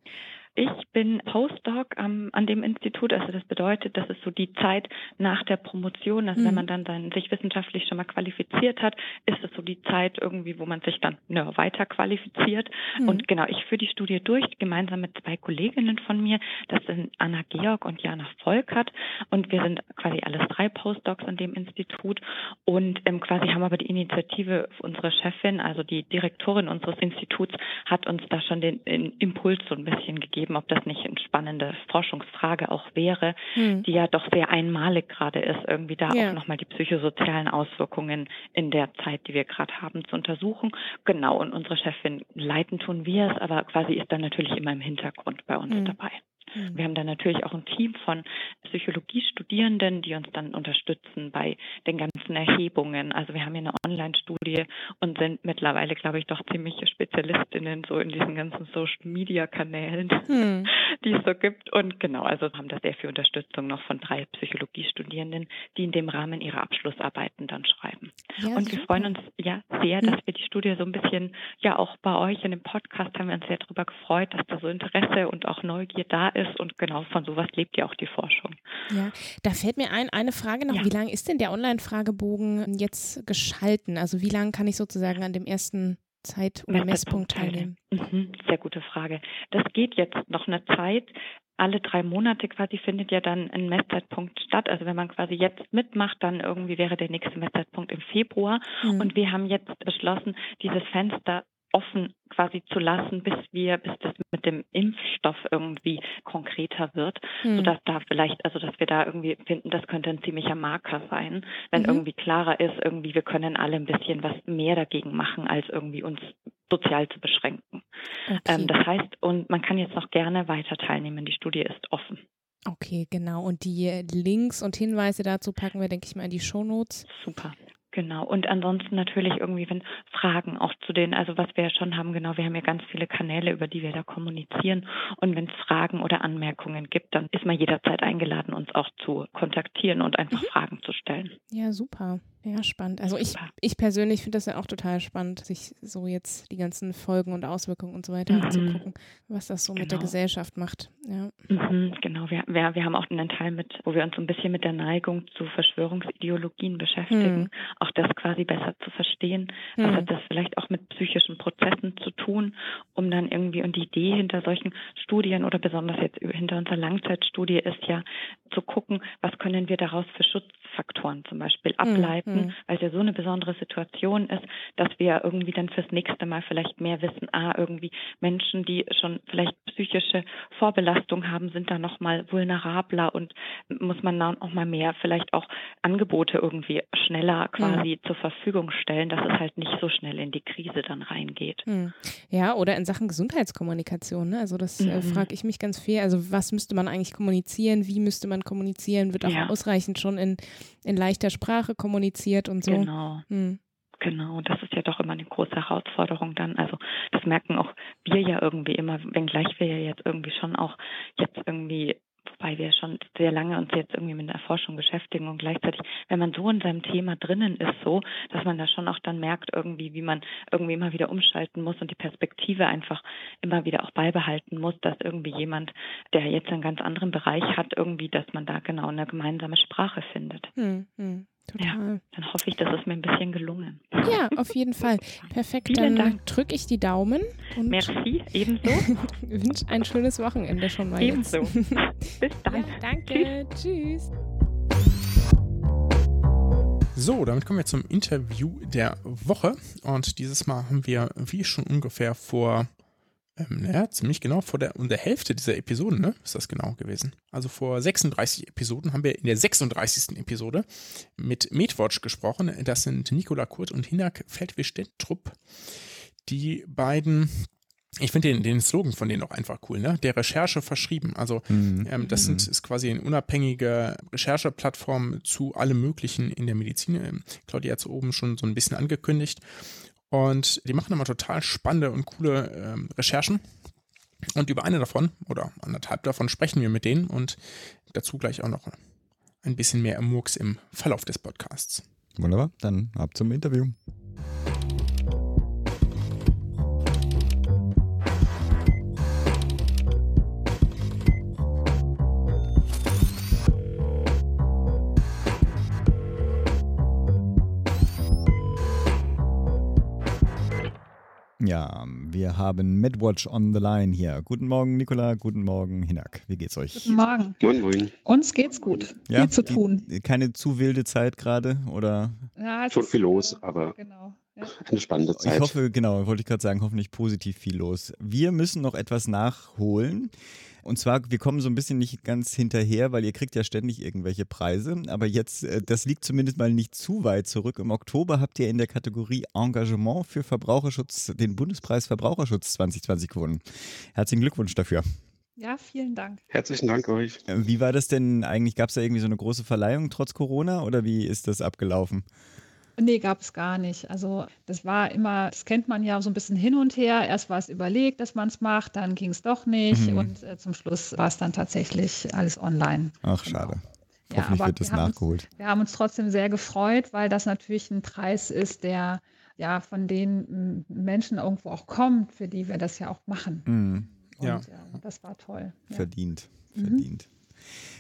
[SPEAKER 4] Ich bin Postdoc ähm, an dem Institut, also das bedeutet, das ist so die Zeit nach der Promotion, also mhm. wenn man dann, dann sich wissenschaftlich schon mal qualifiziert hat, ist es so die Zeit irgendwie, wo man sich dann ja, weiter qualifiziert. Mhm. Und genau, ich führe die Studie durch, gemeinsam mit zwei Kolleginnen von mir, das sind Anna Georg und Jana Volkert und wir sind quasi alles drei Postdocs an dem Institut und ähm, quasi haben aber die Initiative, unsere Chefin, also die Direktorin unseres Instituts, hat uns da schon den, den Impuls so ein bisschen gegeben geben, ob das nicht eine spannende Forschungsfrage auch wäre, hm. die ja doch sehr einmalig gerade ist, irgendwie da ja. auch nochmal die psychosozialen Auswirkungen in der Zeit, die wir gerade haben, zu untersuchen. Genau, und unsere Chefin leiten tun wir es, aber quasi ist dann natürlich immer im Hintergrund bei uns hm. dabei. Mhm. Wir haben dann natürlich auch ein Team von Psychologiestudierenden, die uns dann unterstützen bei den ganzen Erhebungen. Also wir haben hier eine Online-Studie und sind mittlerweile, glaube ich, doch ziemliche Spezialistinnen so in diesen ganzen Social-Media-Kanälen, mhm. die es so gibt. Und genau, also haben da sehr viel Unterstützung noch von drei Psychologiestudierenden, die in dem Rahmen ihre Abschlussarbeiten dann schreiben. Ja, und wir freuen uns ja sehr, dass wir die Studie so ein bisschen, ja auch bei euch in dem Podcast haben wir uns sehr darüber gefreut, dass da so Interesse und auch Neugier da ist und genau von sowas lebt ja auch die Forschung.
[SPEAKER 2] Ja, da fällt mir ein, eine Frage noch, ja. wie lange ist denn der Online-Fragebogen jetzt geschalten? Also wie lange kann ich sozusagen an dem ersten Zeit- oder Messpunkt teilnehmen?
[SPEAKER 4] Mhm, sehr gute Frage. Das geht jetzt noch eine Zeit alle drei Monate quasi findet ja dann ein Messzeitpunkt statt. Also wenn man quasi jetzt mitmacht, dann irgendwie wäre der nächste Messzeitpunkt im Februar. Mhm. Und wir haben jetzt beschlossen, dieses Fenster offen quasi zu lassen, bis wir, bis das mit dem Impfstoff irgendwie konkreter wird, mhm. sodass da vielleicht, also dass wir da irgendwie finden, das könnte ein ziemlicher Marker sein, wenn mhm. irgendwie klarer ist, irgendwie wir können alle ein bisschen was mehr dagegen machen, als irgendwie uns sozial zu beschränken. Okay. Ähm, das heißt, und man kann jetzt noch gerne weiter teilnehmen. Die Studie ist offen.
[SPEAKER 2] Okay, genau. Und die Links und Hinweise dazu packen wir, denke ich mal, in die Shownotes.
[SPEAKER 4] Super. Genau. Und ansonsten natürlich irgendwie, wenn Fragen auch zu den, also was wir ja schon haben, genau, wir haben ja ganz viele Kanäle, über die wir da kommunizieren. Und wenn es Fragen oder Anmerkungen gibt, dann ist man jederzeit eingeladen, uns auch zu kontaktieren und einfach mhm. Fragen zu stellen.
[SPEAKER 2] Ja, super. Ja, spannend. Also ich, ich persönlich finde das ja auch total spannend, sich so jetzt die ganzen Folgen und Auswirkungen und so weiter mhm. anzugucken, was das so genau. mit der genau. Gesellschaft macht. Ja.
[SPEAKER 4] Mhm, genau, wir, wir, wir haben auch einen Teil mit, wo wir uns so ein bisschen mit der Neigung zu Verschwörungsideologien beschäftigen, mhm. auch das quasi besser zu verstehen. Was mhm. hat das vielleicht auch mit psychischen Prozessen zu tun, um dann irgendwie, und die Idee hinter solchen Studien oder besonders jetzt hinter unserer Langzeitstudie ist ja zu gucken, was können wir daraus für Schutzfaktoren zum Beispiel mhm. Ableiten mhm. weil es ja so eine besondere Situation ist, dass wir irgendwie dann fürs nächste Mal vielleicht mehr wissen, ah, irgendwie Menschen, die schon vielleicht psychische Vorbelastung haben, sind da nochmal vulnerabler und muss man dann auch mal mehr vielleicht auch Angebote irgendwie schneller quasi mhm. zur Verfügung stellen, dass es halt nicht so schnell in die Krise dann reingeht.
[SPEAKER 2] Mhm. Ja, oder in Sachen Gesundheitskommunikation. Ne? Also das äh, mhm. frage ich mich ganz viel. Also was müsste man eigentlich kommunizieren? Wie müsste man kommunizieren? Wird auch ja. ausreichend schon in, in leichter Sprache kommuniziert? Kommuniziert und so.
[SPEAKER 4] Genau. Hm. Genau, das ist ja doch immer eine große Herausforderung dann. Also das merken auch wir ja irgendwie immer, wenngleich wir ja jetzt irgendwie schon auch jetzt irgendwie wobei wir schon sehr lange uns jetzt irgendwie mit der Forschung beschäftigen und gleichzeitig, wenn man so in seinem Thema drinnen ist, so, dass man da schon auch dann merkt irgendwie, wie man irgendwie immer wieder umschalten muss und die Perspektive einfach immer wieder auch beibehalten muss, dass irgendwie jemand, der jetzt einen ganz anderen Bereich hat, irgendwie, dass man da genau eine gemeinsame Sprache findet. Hm, hm. Total. Ja, dann hoffe ich, dass es mir ein bisschen gelungen.
[SPEAKER 2] Ja, auf jeden Fall. Perfekt. Vielen dann drücke ich die Daumen.
[SPEAKER 4] Und Merci, ebenso.
[SPEAKER 2] wünsche ein schönes Wochenende schon mal.
[SPEAKER 4] Ebenso. Jetzt. Bis dann. Ja,
[SPEAKER 2] danke. Tschüss. Tschüss.
[SPEAKER 3] So, damit kommen wir zum Interview der Woche. Und dieses Mal haben wir, wie schon ungefähr vor ähm, naja, ziemlich genau vor der, um der Hälfte dieser Episoden, ne, ist das genau gewesen. Also vor 36 Episoden haben wir in der 36. Episode mit Medwatch gesprochen. Das sind Nicola Kurt und Hinak Feldwisch-Dentrup. Die beiden ich finde den, den Slogan von denen auch einfach cool, ne? Der Recherche verschrieben. Also mhm. ähm, das sind, ist quasi eine unabhängige Rechercheplattform zu allem Möglichen in der Medizin. Ähm, Claudia hat es oben schon so ein bisschen angekündigt. Und die machen immer total spannende und coole ähm, Recherchen. Und über eine davon oder anderthalb davon sprechen wir mit denen und dazu gleich auch noch ein bisschen mehr Murks im Verlauf des Podcasts.
[SPEAKER 1] Wunderbar, dann ab zum Interview. Ja, wir haben MedWatch on the line hier. Guten Morgen, Nicola. Guten Morgen, Hinak. Wie geht's euch?
[SPEAKER 5] Guten Morgen.
[SPEAKER 6] Moin, moin.
[SPEAKER 5] Uns geht's gut.
[SPEAKER 1] Ja,
[SPEAKER 5] viel zu tun.
[SPEAKER 1] Die, keine zu wilde Zeit gerade, oder?
[SPEAKER 6] Ja, Schon viel los, aber genau. ja. eine spannende Zeit.
[SPEAKER 1] Ich hoffe, genau, wollte ich gerade sagen, hoffentlich positiv viel los. Wir müssen noch etwas nachholen. Und zwar, wir kommen so ein bisschen nicht ganz hinterher, weil ihr kriegt ja ständig irgendwelche Preise. Aber jetzt, äh, das liegt zumindest mal nicht zu weit zurück. Im Oktober habt ihr in der Kategorie Engagement für Verbraucherschutz den Bundespreis Verbraucherschutz 2020 gewonnen. Herzlichen Glückwunsch dafür.
[SPEAKER 5] Ja, vielen Dank.
[SPEAKER 6] Herzlichen Dank euch.
[SPEAKER 1] Wie war das denn eigentlich? Gab es da irgendwie so eine große Verleihung trotz Corona oder wie ist das abgelaufen?
[SPEAKER 5] Nee, gab es gar nicht. Also das war immer, das kennt man ja so ein bisschen hin und her. Erst war es überlegt, dass man es macht, dann ging es doch nicht mhm. und äh, zum Schluss war es dann tatsächlich alles online.
[SPEAKER 1] Ach, genau. schade. Ja, Hoffentlich wird das nachgeholt.
[SPEAKER 5] Uns, wir haben uns trotzdem sehr gefreut, weil das natürlich ein Preis ist, der ja von den Menschen irgendwo auch kommt, für die wir das ja auch machen.
[SPEAKER 1] Mhm.
[SPEAKER 5] Und, ja. ja. das war toll.
[SPEAKER 1] Verdient, ja. verdient. Mhm.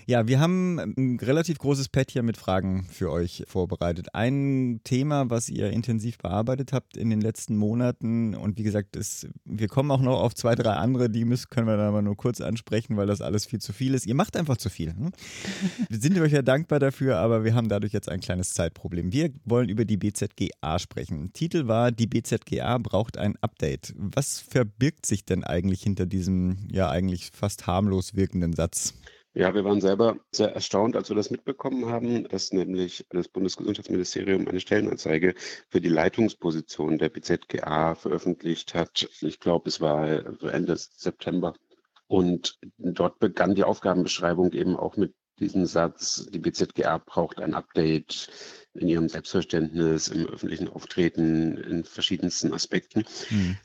[SPEAKER 1] Ja, wir haben ein relativ großes Pad hier mit Fragen für euch vorbereitet. Ein Thema, was ihr intensiv bearbeitet habt in den letzten Monaten und wie gesagt, ist, wir kommen auch noch auf zwei, drei andere, die müssen, können wir dann aber nur kurz ansprechen, weil das alles viel zu viel ist. Ihr macht einfach zu viel. Hm? Wir sind euch ja dankbar dafür, aber wir haben dadurch jetzt ein kleines Zeitproblem. Wir wollen über die BZGA sprechen. Titel war, die BZGA braucht ein Update. Was verbirgt sich denn eigentlich hinter diesem ja eigentlich fast harmlos wirkenden Satz?
[SPEAKER 6] Ja, wir waren selber sehr erstaunt, als wir das mitbekommen haben, dass nämlich das Bundesgesundheitsministerium eine Stellenanzeige für die Leitungsposition der BZGA veröffentlicht hat. Ich glaube, es war Ende September. Und dort begann die Aufgabenbeschreibung eben auch mit diesem Satz, die BZGA braucht ein Update in ihrem Selbstverständnis, im öffentlichen Auftreten, in verschiedensten Aspekten. Mhm.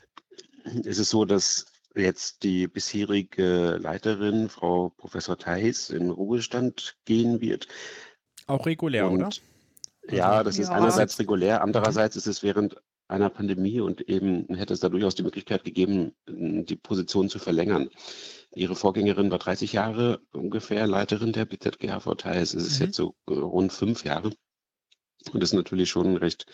[SPEAKER 6] Es ist so, dass jetzt die bisherige Leiterin, Frau Professor Theis, in Ruhestand gehen wird.
[SPEAKER 3] Auch regulär, und, oder?
[SPEAKER 6] Ja, das ja. ist einerseits regulär, andererseits ist es während einer Pandemie und eben hätte es da durchaus die Möglichkeit gegeben, die Position zu verlängern. Ihre Vorgängerin war 30 Jahre ungefähr Leiterin der BZGH Theis. Es ist mhm. jetzt so rund fünf Jahre. Und das ist natürlich schon ein recht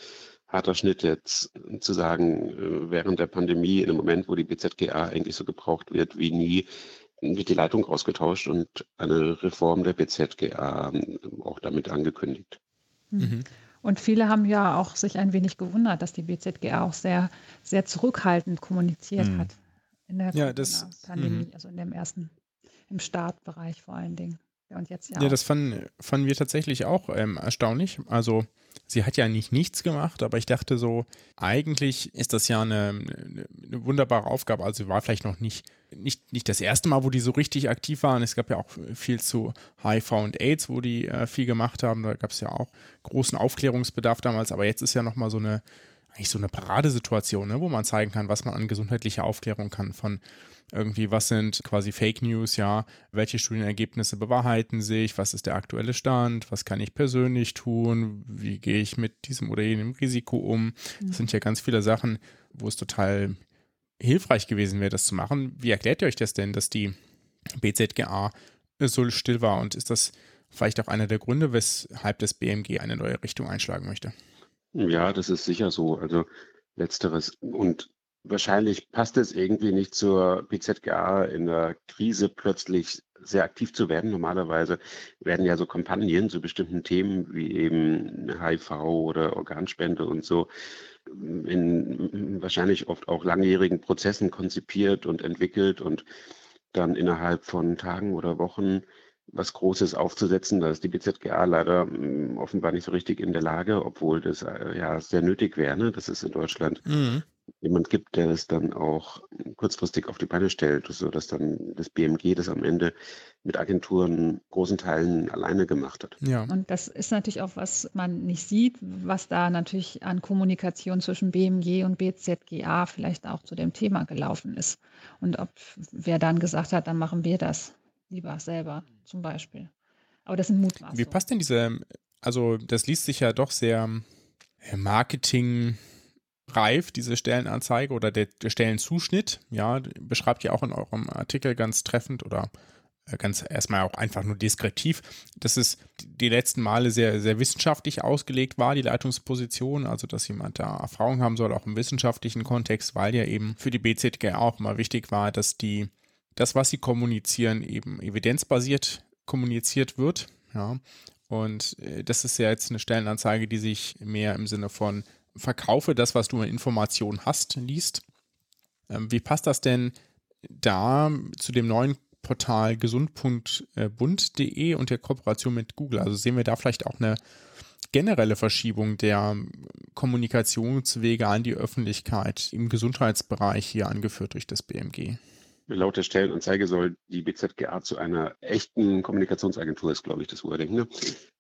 [SPEAKER 6] harter Schnitt jetzt zu sagen, äh, während der Pandemie, in einem Moment, wo die BZGA eigentlich so gebraucht wird wie nie, wird die Leitung ausgetauscht und eine Reform der BZGA ähm, auch damit angekündigt.
[SPEAKER 5] Mhm. mhm. Und viele haben ja auch sich ein wenig gewundert, dass die BZGA auch sehr, sehr zurückhaltend kommuniziert mhm. hat in der ja, Pandemie, mhm. also in dem ersten, im Startbereich vor allen Dingen. Und jetzt ja.
[SPEAKER 3] Ja, das fanden, fanden wir tatsächlich auch ähm, erstaunlich. Also sie hat ja nicht nichts gemacht, aber ich dachte so, eigentlich ist das ja eine, eine, wunderbare Aufgabe. Also sie war vielleicht noch nicht, nicht, nicht das erste Mal, wo die so richtig aktiv waren. Es gab ja auch viel zu HIV und AIDS, wo die äh, viel gemacht haben. Da gab es ja auch großen Aufklärungsbedarf damals, aber jetzt ist ja nochmal so eine, eigentlich so eine Paradesituation, ne, wo man zeigen kann, was man an gesundheitlicher Aufklärung kann von irgendwie, was sind quasi Fake News, ja, welche Studienergebnisse bewahrheiten sich, was ist der aktuelle Stand, was kann ich persönlich tun, wie gehe ich mit diesem oder jenem Risiko um. Das mhm. sind ja ganz viele Sachen, wo es total hilfreich gewesen wäre, das zu machen. Wie erklärt ihr euch das denn, dass die BZGA so still war und ist das vielleicht auch einer der Gründe, weshalb das BMG eine neue Richtung einschlagen möchte?
[SPEAKER 6] Ja, das ist sicher so. Also letzteres. Und wahrscheinlich passt es irgendwie nicht zur BZGA in der Krise plötzlich sehr aktiv zu werden. Normalerweise werden ja so Kampagnen zu bestimmten Themen wie eben HIV oder Organspende und so in wahrscheinlich oft auch langjährigen Prozessen konzipiert und entwickelt und dann innerhalb von Tagen oder Wochen was Großes aufzusetzen. Da ist die BZGA leider hm, offenbar nicht so richtig in der Lage, obwohl das äh, ja sehr nötig wäre. Ne? Das ist in Deutschland mhm jemand gibt, der es dann auch kurzfristig auf die Beine stellt, sodass dann das BMG das am Ende mit Agenturen großen Teilen alleine gemacht hat.
[SPEAKER 5] Ja. Und das ist natürlich auch, was man nicht sieht, was da natürlich an Kommunikation zwischen BMG und BZGA vielleicht auch zu dem Thema gelaufen ist. Und ob wer dann gesagt hat, dann machen wir das lieber selber zum Beispiel. Aber das sind Mutmaßungen.
[SPEAKER 3] Wie passt denn diese, also das liest sich ja doch sehr äh, Marketing reif, diese Stellenanzeige oder der, der Stellenzuschnitt, ja, beschreibt ja auch in eurem Artikel ganz treffend oder äh, ganz erstmal auch einfach nur deskriptiv, dass es die letzten Male sehr, sehr wissenschaftlich ausgelegt war, die Leitungsposition, also dass jemand da Erfahrung haben soll, auch im wissenschaftlichen Kontext, weil ja eben für die BZG auch mal wichtig war, dass die, das, was sie kommunizieren, eben evidenzbasiert kommuniziert wird, ja. Und äh, das ist ja jetzt eine Stellenanzeige, die sich mehr im Sinne von verkaufe das, was du an Informationen hast, liest. Ähm, wie passt das denn da zu dem neuen Portal gesund.bund.de und der Kooperation mit Google? Also sehen wir da vielleicht auch eine generelle Verschiebung der Kommunikationswege an die Öffentlichkeit im Gesundheitsbereich hier angeführt durch das BMG?
[SPEAKER 6] Laut der Stellenanzeige soll die BZGA zu einer echten Kommunikationsagentur, ist glaube ich das Wording, ne,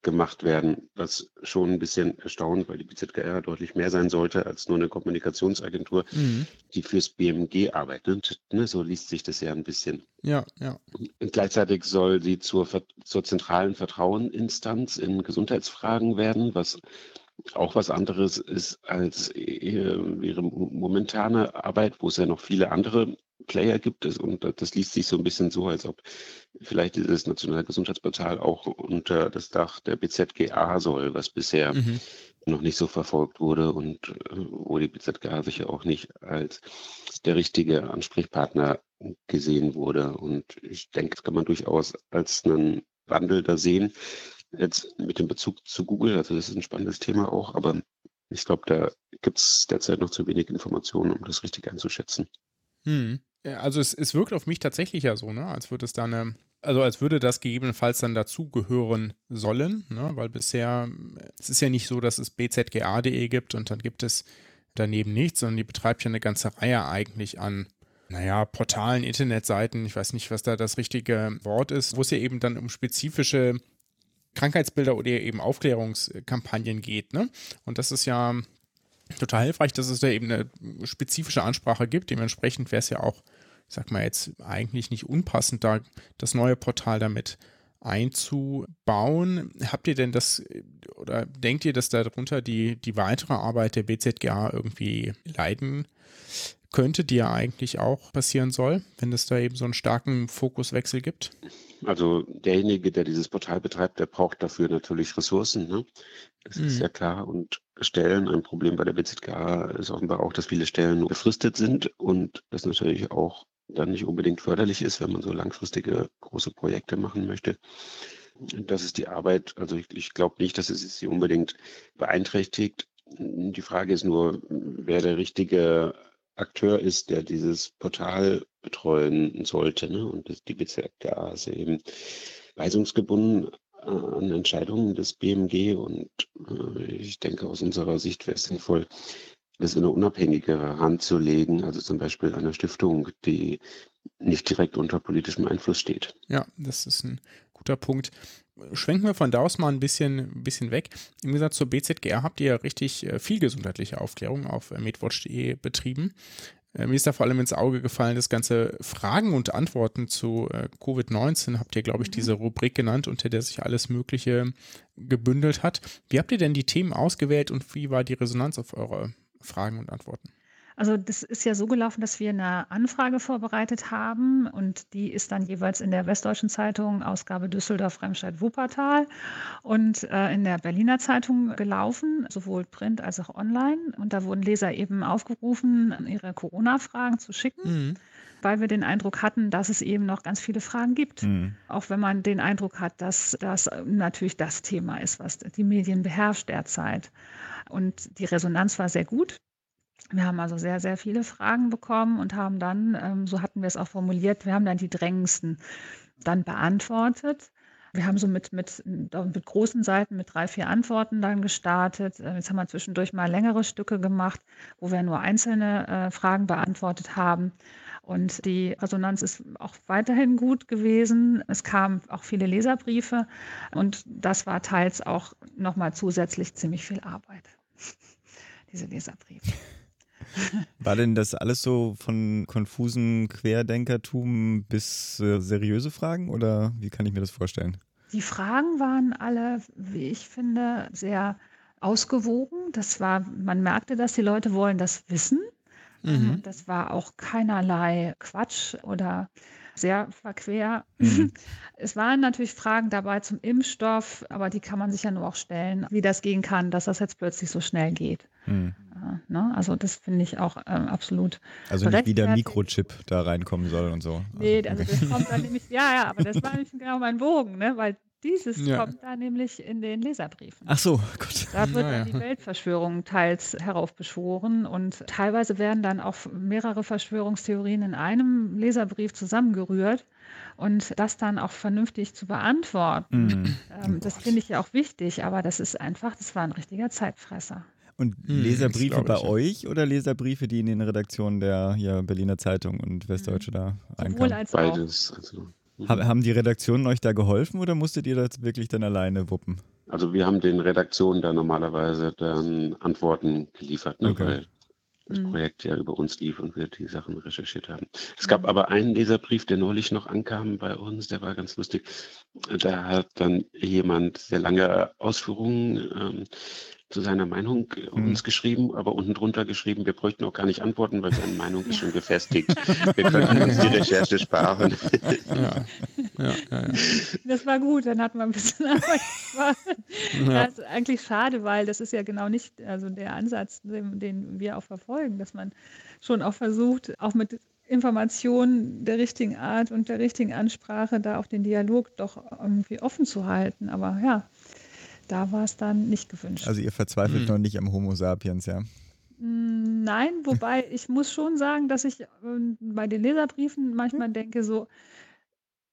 [SPEAKER 6] gemacht werden. Was schon ein bisschen erstaunt, weil die BZGA deutlich mehr sein sollte als nur eine Kommunikationsagentur, mhm. die fürs BMG arbeitet. Ne, so liest sich das ja ein bisschen.
[SPEAKER 3] Ja, ja.
[SPEAKER 6] Und gleichzeitig soll sie zur, zur zentralen Vertraueninstanz in Gesundheitsfragen werden, was auch was anderes ist als ihre momentane Arbeit, wo es ja noch viele andere Player gibt es und das liest sich so ein bisschen so, als ob vielleicht dieses nationale Gesundheitsportal auch unter das Dach der BZGA soll, was bisher mhm. noch nicht so verfolgt wurde und äh, wo die BZGA sicher auch nicht als der richtige Ansprechpartner gesehen wurde. Und ich denke, das kann man durchaus als einen Wandel da sehen. Jetzt mit dem Bezug zu Google, also das ist ein spannendes Thema auch, aber ich glaube, da gibt es derzeit noch zu wenig Informationen, um das richtig einzuschätzen.
[SPEAKER 3] Hm. Also es, es wirkt auf mich tatsächlich ja so, ne? als würde es da eine, also als würde das gegebenenfalls dann dazugehören sollen, ne? weil bisher, es ist ja nicht so, dass es bzga.de gibt und dann gibt es daneben nichts, sondern die betreibt ja eine ganze Reihe eigentlich an, naja, Portalen, Internetseiten, ich weiß nicht, was da das richtige Wort ist, wo es ja eben dann um spezifische Krankheitsbilder oder eben Aufklärungskampagnen geht, ne? Und das ist ja total hilfreich, dass es da eben eine spezifische Ansprache gibt. Dementsprechend wäre es ja auch, ich sag mal jetzt eigentlich nicht unpassend, da das neue Portal damit einzubauen. Habt ihr denn das oder denkt ihr, dass darunter die, die weitere Arbeit der BZGA irgendwie leiden könnte, die ja eigentlich auch passieren soll, wenn es da eben so einen starken Fokuswechsel gibt?
[SPEAKER 6] Also derjenige, der dieses Portal betreibt, der braucht dafür natürlich Ressourcen. Ne? Das mhm. ist ja klar. Und Stellen, ein Problem bei der BZGA ist offenbar auch, dass viele Stellen nur befristet sind und das natürlich auch dann nicht unbedingt förderlich ist, wenn man so langfristige große Projekte machen möchte. Das ist die Arbeit, also ich, ich glaube nicht, dass es sie unbedingt beeinträchtigt. Die Frage ist nur, wer der richtige Akteur ist, der dieses Portal betreuen sollte. Ne? Und das, die BZGA ist eben weisungsgebunden äh, an Entscheidungen des BMG und äh, ich denke, aus unserer Sicht wäre es sinnvoll, das in eine unabhängigere Hand zu legen, also zum Beispiel einer Stiftung, die nicht direkt unter politischem Einfluss steht.
[SPEAKER 3] Ja, das ist ein guter Punkt. Schwenken wir von da aus mal ein bisschen, ein bisschen weg. Im Gegensatz zur BZGR habt ihr ja richtig äh, viel gesundheitliche Aufklärung auf medwatch.de betrieben. Mir ist da vor allem ins Auge gefallen, das ganze Fragen und Antworten zu Covid-19 habt ihr, glaube ich, mhm. diese Rubrik genannt, unter der sich alles Mögliche gebündelt hat. Wie habt ihr denn die Themen ausgewählt und wie war die Resonanz auf eure Fragen und Antworten?
[SPEAKER 5] Also das ist ja so gelaufen, dass wir eine Anfrage vorbereitet haben und die ist dann jeweils in der Westdeutschen Zeitung, Ausgabe Düsseldorf, Remscheid, Wuppertal und äh, in der Berliner Zeitung gelaufen, sowohl print als auch online. Und da wurden Leser eben aufgerufen, ihre Corona-Fragen zu schicken. Mhm weil wir den Eindruck hatten, dass es eben noch ganz viele Fragen gibt. Mhm. Auch wenn man den Eindruck hat, dass das natürlich das Thema ist, was die Medien beherrscht derzeit. Und die Resonanz war sehr gut. Wir haben also sehr, sehr viele Fragen bekommen und haben dann, ähm, so hatten wir es auch formuliert, wir haben dann die drängendsten dann beantwortet. Wir haben so mit, mit, mit großen Seiten, mit drei, vier Antworten dann gestartet. Äh, jetzt haben wir zwischendurch mal längere Stücke gemacht, wo wir nur einzelne äh, Fragen beantwortet haben. Und die Resonanz ist auch weiterhin gut gewesen. Es kamen auch viele Leserbriefe und das war teils auch nochmal zusätzlich ziemlich viel Arbeit, diese Leserbriefe.
[SPEAKER 1] War denn das alles so von konfusen Querdenkertum bis äh, seriöse Fragen oder wie kann ich mir das vorstellen?
[SPEAKER 5] Die Fragen waren alle, wie ich finde, sehr ausgewogen. Das war, man merkte, dass die Leute wollen das wissen. Mhm. Das war auch keinerlei Quatsch oder sehr verquer. Mhm. Es waren natürlich Fragen dabei zum Impfstoff, aber die kann man sich ja nur auch stellen, wie das gehen kann, dass das jetzt plötzlich so schnell geht. Mhm. ne? Also das finde ich auch ähm, absolut.
[SPEAKER 1] Also nicht wie der Mikrochip da reinkommen soll und so.
[SPEAKER 5] Nee, also das kommt dann nämlich, ja, ja, aber das war nämlich genau mein Bogen, ne? weil dieses ja. kommt da nämlich in den Leserbriefen.
[SPEAKER 1] Ach so, gut.
[SPEAKER 5] Da wird naja. dann die Weltverschwörung teils heraufbeschworen und teilweise werden dann auch mehrere Verschwörungstheorien in einem Leserbrief zusammengerührt und das dann auch vernünftig zu beantworten. Mm. Ähm, oh das finde ich ja auch wichtig, aber das ist einfach, das war ein richtiger Zeitfresser.
[SPEAKER 1] Und hm, Leserbriefe bei euch oder Leserbriefe, die in den Redaktionen der hier Berliner Zeitung und Westdeutsche da reinkamen?
[SPEAKER 6] Beides. Also
[SPEAKER 1] Mhm. Haben die Redaktionen euch da geholfen oder musstet ihr das wirklich dann alleine wuppen?
[SPEAKER 6] Also wir haben den Redaktionen da normalerweise dann Antworten geliefert, ne, okay. weil das mhm. Projekt ja über uns lief und wir die Sachen recherchiert haben. Es gab mhm. aber einen Leserbrief, der neulich noch ankam bei uns, der war ganz lustig. Da hat dann jemand sehr lange Ausführungen ähm, zu seiner Meinung mhm. uns geschrieben, aber unten drunter geschrieben, wir bräuchten auch gar nicht antworten, weil seine Meinung ist schon gefestigt. Wir könnten uns die Recherche sparen. Ja.
[SPEAKER 5] Ja, ja, das war gut, dann hatten wir ein bisschen Arbeit. Das ist eigentlich schade, weil das ist ja genau nicht also der Ansatz, den, den wir auch verfolgen, dass man schon auch versucht, auch mit Informationen der richtigen Art und der richtigen Ansprache da auch den Dialog doch irgendwie offen zu halten. Aber ja, da war es dann nicht gewünscht.
[SPEAKER 1] Also ihr verzweifelt mhm. noch nicht am Homo sapiens, ja?
[SPEAKER 5] Mm, nein, wobei ich muss schon sagen, dass ich ähm, bei den Leserbriefen manchmal denke so,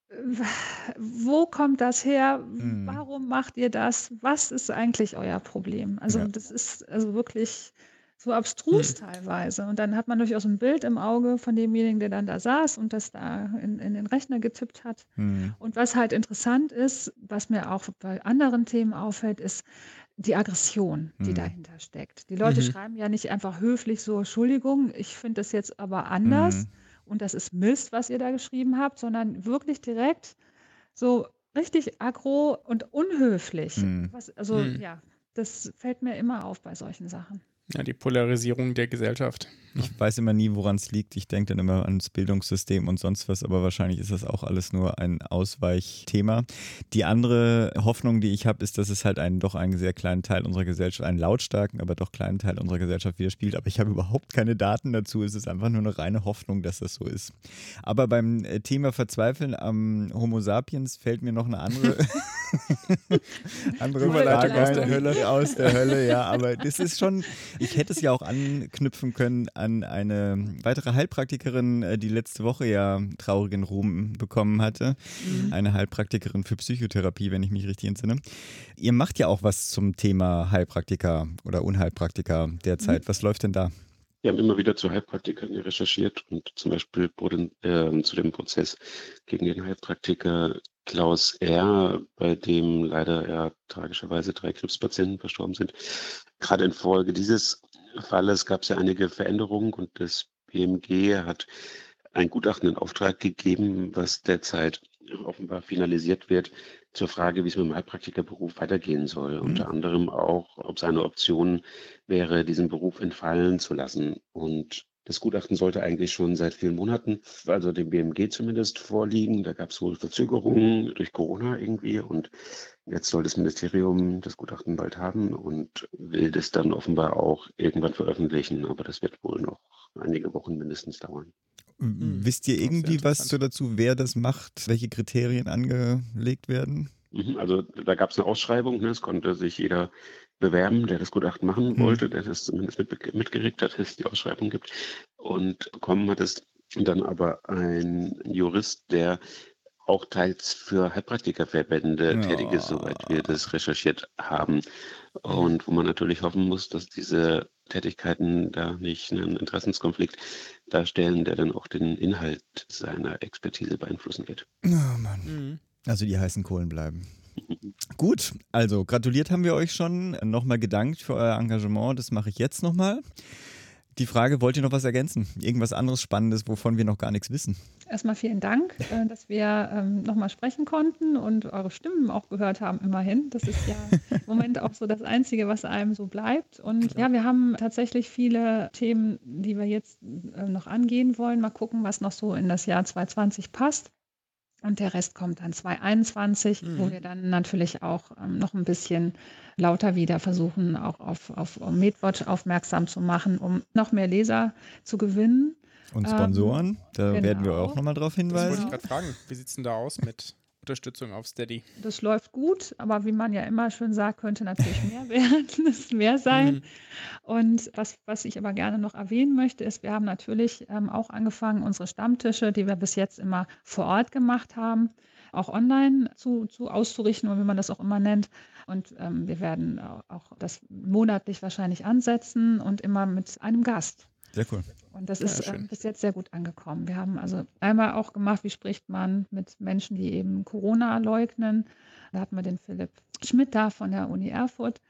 [SPEAKER 5] äh, wo kommt das her? Mhm. Warum macht ihr das? Was ist eigentlich euer Problem? Also ja. das ist also wirklich so abstrus hm. teilweise. Und dann hat man durchaus ein Bild im Auge von demjenigen, der dann da saß und das da in, in den Rechner getippt hat. Hm. Und was halt interessant ist, was mir auch bei anderen Themen auffällt, ist die Aggression, die hm. dahinter steckt. Die Leute mhm. schreiben ja nicht einfach höflich so, Entschuldigung, ich finde das jetzt aber anders mhm. und das ist Mist, was ihr da geschrieben habt, sondern wirklich direkt so richtig aggro und unhöflich. Hm. Was, also hm. ja, das fällt mir immer auf bei solchen Sachen.
[SPEAKER 3] Ja, die Polarisierung der Gesellschaft.
[SPEAKER 1] Ich weiß immer nie, woran es liegt. Ich denke dann immer ans Bildungssystem und sonst was, aber wahrscheinlich ist das auch alles nur ein Ausweichthema. Die andere Hoffnung, die ich habe, ist, dass es halt einen doch einen sehr kleinen Teil unserer Gesellschaft, einen lautstarken, aber doch kleinen Teil unserer Gesellschaft widerspiegelt. Aber ich habe überhaupt keine Daten dazu. Es ist einfach nur eine reine Hoffnung, dass das so ist. Aber beim äh, Thema Verzweifeln am Homo sapiens fällt mir noch eine andere, andere Frage aus der Hölle. Aus der Hölle, ja. Aber das ist schon ich hätte es ja auch anknüpfen können an eine weitere Heilpraktikerin, äh, die letzte Woche ja traurigen Ruhm bekommen hatte. Mhm. Eine Heilpraktikerin für Psychotherapie, wenn ich mich richtig entsinne. Ihr macht ja auch was zum Thema Heilpraktiker oder Unheilpraktiker derzeit. Mhm. Was läuft denn da?
[SPEAKER 6] Wir haben immer wieder zu Heilpraktikern recherchiert und zum Beispiel äh, zu dem Prozess gegen den Heilpraktiker Klaus R., bei dem leider ja tragischerweise drei Krebspatienten verstorben sind. Gerade infolge dieses Falles gab es ja einige Veränderungen und das BMG hat ein Gutachten in Auftrag gegeben, was derzeit offenbar finalisiert wird, zur Frage, wie es mit dem Heilpraktikerberuf weitergehen soll. Mhm. Unter anderem auch, ob es eine Option wäre, diesen Beruf entfallen zu lassen. Und das Gutachten sollte eigentlich schon seit vielen Monaten, also dem BMG zumindest, vorliegen. Da gab es wohl Verzögerungen durch Corona irgendwie. Und jetzt soll das Ministerium das Gutachten bald haben und will das dann offenbar auch irgendwann veröffentlichen. Aber das wird wohl noch einige Wochen mindestens dauern.
[SPEAKER 1] Mhm. Wisst ihr irgendwie was so dazu, wer das macht, welche Kriterien angelegt werden?
[SPEAKER 6] Mhm, also da gab es eine Ausschreibung, ne? es konnte sich jeder bewerben, der das Gutachten machen mhm. wollte, der das zumindest mit, mitgeregt hat, dass es die Ausschreibung gibt. Und bekommen hat es dann aber ein Jurist, der auch teils für Heilpraktikerverbände ja. tätig ist, soweit wir das recherchiert haben. Und wo man natürlich hoffen muss, dass diese Tätigkeiten da nicht einen Interessenskonflikt darstellen, der dann auch den Inhalt seiner Expertise beeinflussen wird.
[SPEAKER 1] Oh Mann. Mhm. Also die heißen Kohlen bleiben. Gut, also gratuliert haben wir euch schon. Nochmal gedankt für euer Engagement. Das mache ich jetzt nochmal. Die Frage, wollt ihr noch was ergänzen? Irgendwas anderes Spannendes, wovon wir noch gar nichts wissen?
[SPEAKER 5] Erstmal vielen Dank, äh, dass wir ähm, nochmal sprechen konnten und eure Stimmen auch gehört haben, immerhin. Das ist ja im Moment auch so das Einzige, was einem so bleibt. Und ja, wir haben tatsächlich viele Themen, die wir jetzt äh, noch angehen wollen. Mal gucken, was noch so in das Jahr 2020 passt. Und der Rest kommt dann 2021, mhm. wo wir dann natürlich auch ähm, noch ein bisschen lauter wieder versuchen, auch auf, auf MedWatch aufmerksam zu machen, um noch mehr Leser zu gewinnen.
[SPEAKER 1] Und Sponsoren, ähm, da genau. werden wir auch nochmal drauf hinweisen. Das
[SPEAKER 3] wollte ich gerade fragen. Wie sieht es denn da aus mit Unterstützung auf Steady?
[SPEAKER 5] Das läuft gut, aber wie man ja immer schön sagt, könnte natürlich mehr werden, mehr sein. Mhm. Und was, was ich aber gerne noch erwähnen möchte, ist, wir haben natürlich ähm, auch angefangen, unsere Stammtische, die wir bis jetzt immer vor Ort gemacht haben, auch online zu, zu auszurichten oder wie man das auch immer nennt. Und ähm, wir werden auch das monatlich wahrscheinlich ansetzen und immer mit einem Gast.
[SPEAKER 1] Sehr cool.
[SPEAKER 5] Und das ja, ist äh, bis jetzt sehr gut angekommen. Wir haben also einmal auch gemacht, wie spricht man mit Menschen, die eben Corona leugnen. Da hatten wir den Philipp Schmidt da von der Uni Erfurt.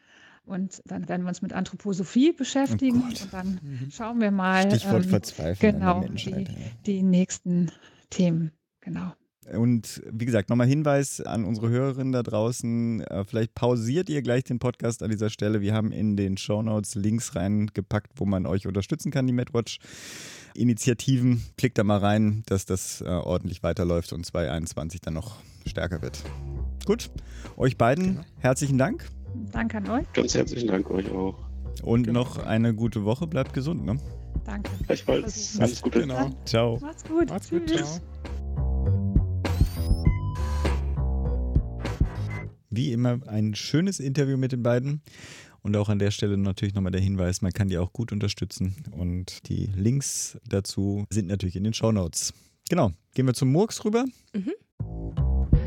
[SPEAKER 5] Und dann werden wir uns mit Anthroposophie beschäftigen. Oh und dann mhm. schauen wir mal.
[SPEAKER 1] Stichwort ähm, Verzweiflung.
[SPEAKER 5] Genau, die, die nächsten Themen. Genau.
[SPEAKER 1] Und wie gesagt, nochmal Hinweis an unsere Hörerinnen da draußen. Äh, vielleicht pausiert ihr gleich den Podcast an dieser Stelle. Wir haben in den Show Notes Links reingepackt, wo man euch unterstützen kann, die MedWatch. Initiativen. Klickt da mal rein, dass das äh, ordentlich weiterläuft und 2021 dann noch stärker wird. Gut, euch beiden genau. herzlichen Dank.
[SPEAKER 5] Danke an euch.
[SPEAKER 6] Ganz herzlichen Dank euch auch.
[SPEAKER 1] Und genau. noch eine gute Woche. Bleibt gesund, ne?
[SPEAKER 5] Danke.
[SPEAKER 6] Gleichfalls. Alles Gute.
[SPEAKER 1] Genau. Ciao.
[SPEAKER 5] Macht's gut.
[SPEAKER 3] Macht's gut. Ciao.
[SPEAKER 1] Wie immer ein schönes Interview mit den beiden. Und auch an der Stelle natürlich nochmal der Hinweis, man kann die auch gut unterstützen. Und die Links dazu sind natürlich in den Show Notes. Genau, gehen wir zum Murks rüber. Mhm.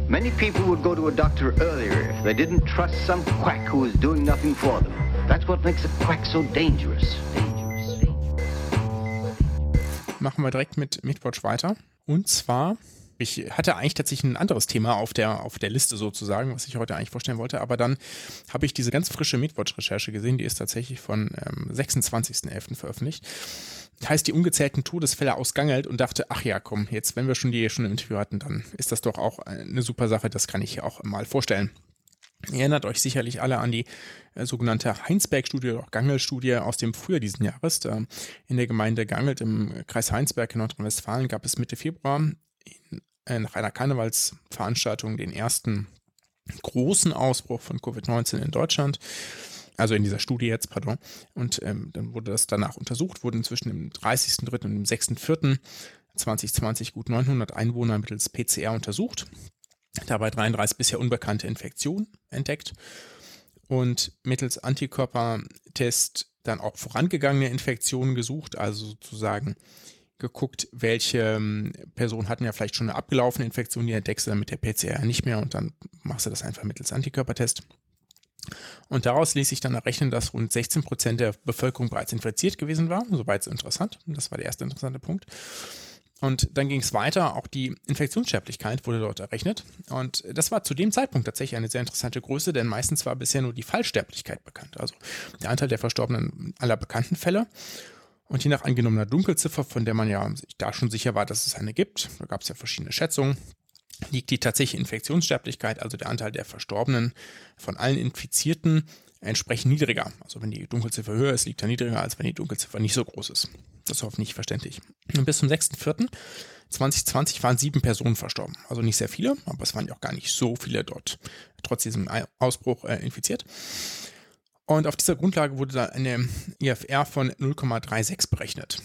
[SPEAKER 1] Many people would go to a doctor earlier if they didn't trust some quack who is doing nothing for them. That's what makes a quack so dangerous. dangerous, dangerous.
[SPEAKER 3] Machen wir direkt mit Midwatch weiter. Und zwar ich hatte eigentlich tatsächlich ein anderes Thema auf der, auf der Liste sozusagen, was ich heute eigentlich vorstellen wollte, aber dann habe ich diese ganz frische Meatwatch-Recherche gesehen, die ist tatsächlich von ähm, 26.11. veröffentlicht. Heißt die ungezählten Todesfälle aus Gangelt und dachte, ach ja, komm, jetzt, wenn wir schon die schon im Interview hatten, dann ist das doch auch eine super Sache, das kann ich auch mal vorstellen. Ihr erinnert euch sicherlich alle an die äh, sogenannte Heinsberg-Studie oder Gangel-Studie aus dem Frühjahr diesen Jahres. Da in der Gemeinde Gangelt im Kreis Heinsberg in Nordrhein-Westfalen gab es Mitte Februar äh, nach einer Karnevalsveranstaltung den ersten großen Ausbruch von Covid-19 in Deutschland. Also in dieser Studie jetzt, pardon. Und ähm, dann wurde das danach untersucht, wurden inzwischen im 30.03. und im 6.04.2020 gut 900 Einwohner mittels PCR untersucht. Dabei 33 bisher unbekannte Infektionen entdeckt und mittels Antikörpertest dann auch vorangegangene Infektionen gesucht, also sozusagen geguckt, welche ähm, Personen hatten ja vielleicht schon eine abgelaufene Infektion, die entdeckst du dann mit der PCR nicht mehr und dann machst du das einfach mittels Antikörpertest. Und daraus ließ sich dann errechnen, dass rund 16 Prozent der Bevölkerung bereits infiziert gewesen war. Soweit so interessant. Das war der erste interessante Punkt. Und dann ging es weiter, auch die Infektionssterblichkeit wurde dort errechnet. Und das war zu dem Zeitpunkt tatsächlich eine sehr interessante Größe, denn meistens war bisher nur die Fallsterblichkeit bekannt, also der Anteil der Verstorbenen aller bekannten Fälle. Und je nach angenommener Dunkelziffer, von der man ja da schon sicher war, dass es eine gibt, da gab es ja verschiedene Schätzungen, liegt die tatsächliche Infektionssterblichkeit, also der Anteil der Verstorbenen von allen Infizierten, entsprechend niedriger. Also wenn die Dunkelziffer höher ist, liegt er niedriger, als wenn die Dunkelziffer nicht so groß ist. Das ist hoffentlich verständlich. Und bis zum 6.4.2020 waren sieben Personen verstorben. Also nicht sehr viele, aber es waren ja auch gar nicht so viele dort trotz diesem Ausbruch äh, infiziert. Und auf dieser Grundlage wurde dann eine IFR von 0,36 berechnet.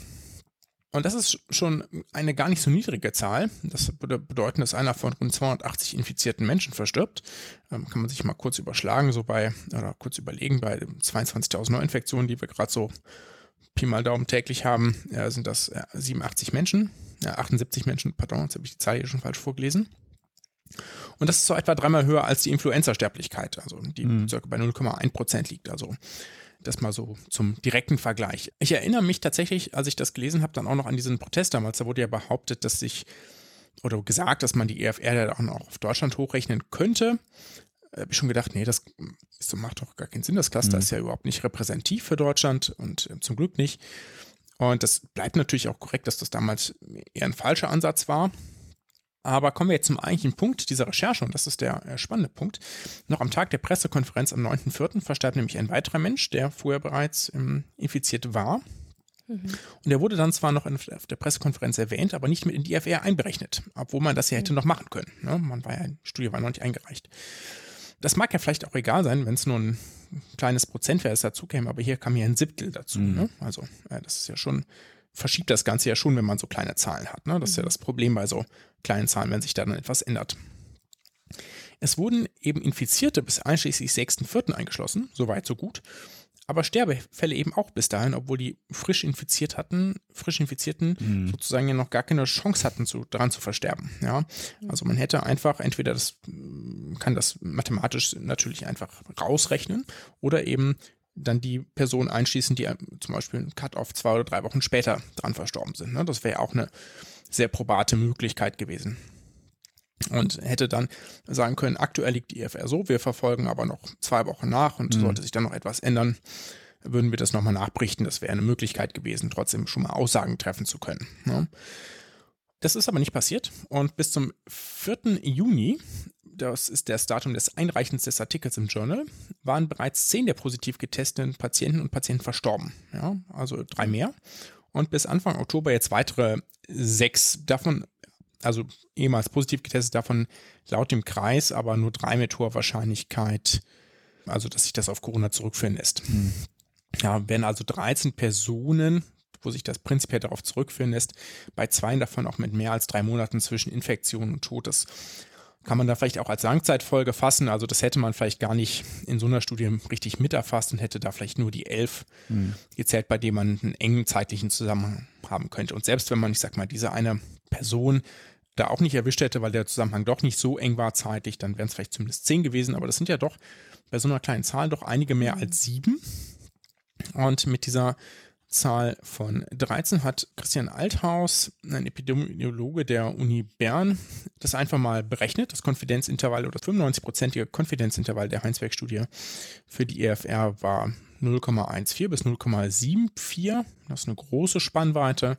[SPEAKER 3] Und das ist schon eine gar nicht so niedrige Zahl. Das würde bedeuten, dass einer von rund 280 infizierten Menschen verstirbt. Ähm, kann man sich mal kurz überschlagen, so bei, oder kurz überlegen, bei 22.000 Neuinfektionen, die wir gerade so Pi mal Daumen täglich haben, äh, sind das äh, 87 Menschen, äh, 78 Menschen, pardon, jetzt habe ich die Zahl hier schon falsch vorgelesen. Und das ist so etwa dreimal höher als die Influenza-Sterblichkeit, also die mhm. circa bei 0,1 Prozent liegt. Also das mal so zum direkten Vergleich. Ich erinnere mich tatsächlich, als ich das gelesen habe, dann auch noch an diesen Protest damals. Da wurde ja behauptet, dass sich oder gesagt, dass man die EFR ja auch noch auf Deutschland hochrechnen könnte. Da habe ich schon gedacht, nee, das ist, macht doch gar keinen Sinn. Das Cluster mhm. ist ja überhaupt nicht repräsentativ für Deutschland und äh, zum Glück nicht. Und das bleibt natürlich auch korrekt, dass das damals eher ein falscher Ansatz war. Aber kommen wir jetzt zum eigentlichen Punkt dieser Recherche, und das ist der äh, spannende Punkt. Noch am Tag der Pressekonferenz am 9.4. verstarb nämlich ein weiterer Mensch, der vorher bereits ähm, infiziert war. Mhm. Und der wurde dann zwar noch in, auf der Pressekonferenz erwähnt, aber nicht mit in die FR einberechnet, obwohl man das ja hätte mhm. noch machen können. Ne? Man war ja, die Studie war noch nicht eingereicht. Das mag ja vielleicht auch egal sein, wenn es nur ein kleines Prozentwert dazu käme, aber hier kam ja ein Siebtel dazu. Mhm. Ne? Also, ja, das ist ja schon verschiebt das Ganze ja schon, wenn man so kleine Zahlen hat. Ne? Das ist ja mhm. das Problem bei so kleinen Zahlen, wenn sich da dann etwas ändert. Es wurden eben Infizierte bis einschließlich 6.4. eingeschlossen, soweit so gut. Aber Sterbefälle eben auch bis dahin, obwohl die frisch infiziert hatten, frisch Infizierten mhm. sozusagen ja noch gar keine Chance hatten, zu, daran zu versterben. Ja, also man hätte einfach entweder das, kann das mathematisch natürlich einfach rausrechnen oder eben dann die Personen einschließen, die äh, zum Beispiel Cut-off zwei oder drei Wochen später dran verstorben sind. Ne? Das wäre auch eine sehr probate Möglichkeit gewesen. Und hätte dann sagen können, aktuell liegt die IFR so, wir verfolgen aber noch zwei Wochen nach und mhm. sollte sich dann noch etwas ändern, würden wir das nochmal nachberichten. Das wäre eine Möglichkeit gewesen, trotzdem schon mal Aussagen treffen zu können. Ne? Das ist aber nicht passiert und bis zum 4. Juni das ist das Datum des Einreichens des Artikels im Journal, waren bereits zehn der positiv getesteten Patienten und Patienten verstorben. Ja, also drei mehr. Und bis Anfang Oktober jetzt weitere sechs davon, also ehemals positiv getestet, davon laut dem Kreis, aber nur drei mit hoher Wahrscheinlichkeit, also dass sich das auf Corona zurückführen lässt. Hm. Ja, werden also 13 Personen wo sich das prinzipiell darauf zurückführen lässt, bei zwei davon auch mit mehr als drei Monaten zwischen Infektion und Tod. Kann man da vielleicht auch als Langzeitfolge fassen. Also das hätte man vielleicht gar nicht in so einer Studie richtig mit erfasst und hätte da vielleicht nur die elf mhm. gezählt, bei denen man einen engen zeitlichen Zusammenhang haben könnte. Und selbst wenn man, ich sag mal, diese eine Person da auch nicht erwischt hätte, weil der Zusammenhang doch nicht so eng war zeitlich, dann wären es vielleicht zumindest zehn gewesen. Aber das sind ja doch bei so einer kleinen Zahl doch einige mehr als sieben. Und mit dieser Zahl von 13 hat Christian Althaus, ein Epidemiologe der Uni Bern, das einfach mal berechnet, das Konfidenzintervall oder 95-prozentige Konfidenzintervall der Heinsberg-Studie für die EFR war 0,14 bis 0,74. Das ist eine große Spannweite.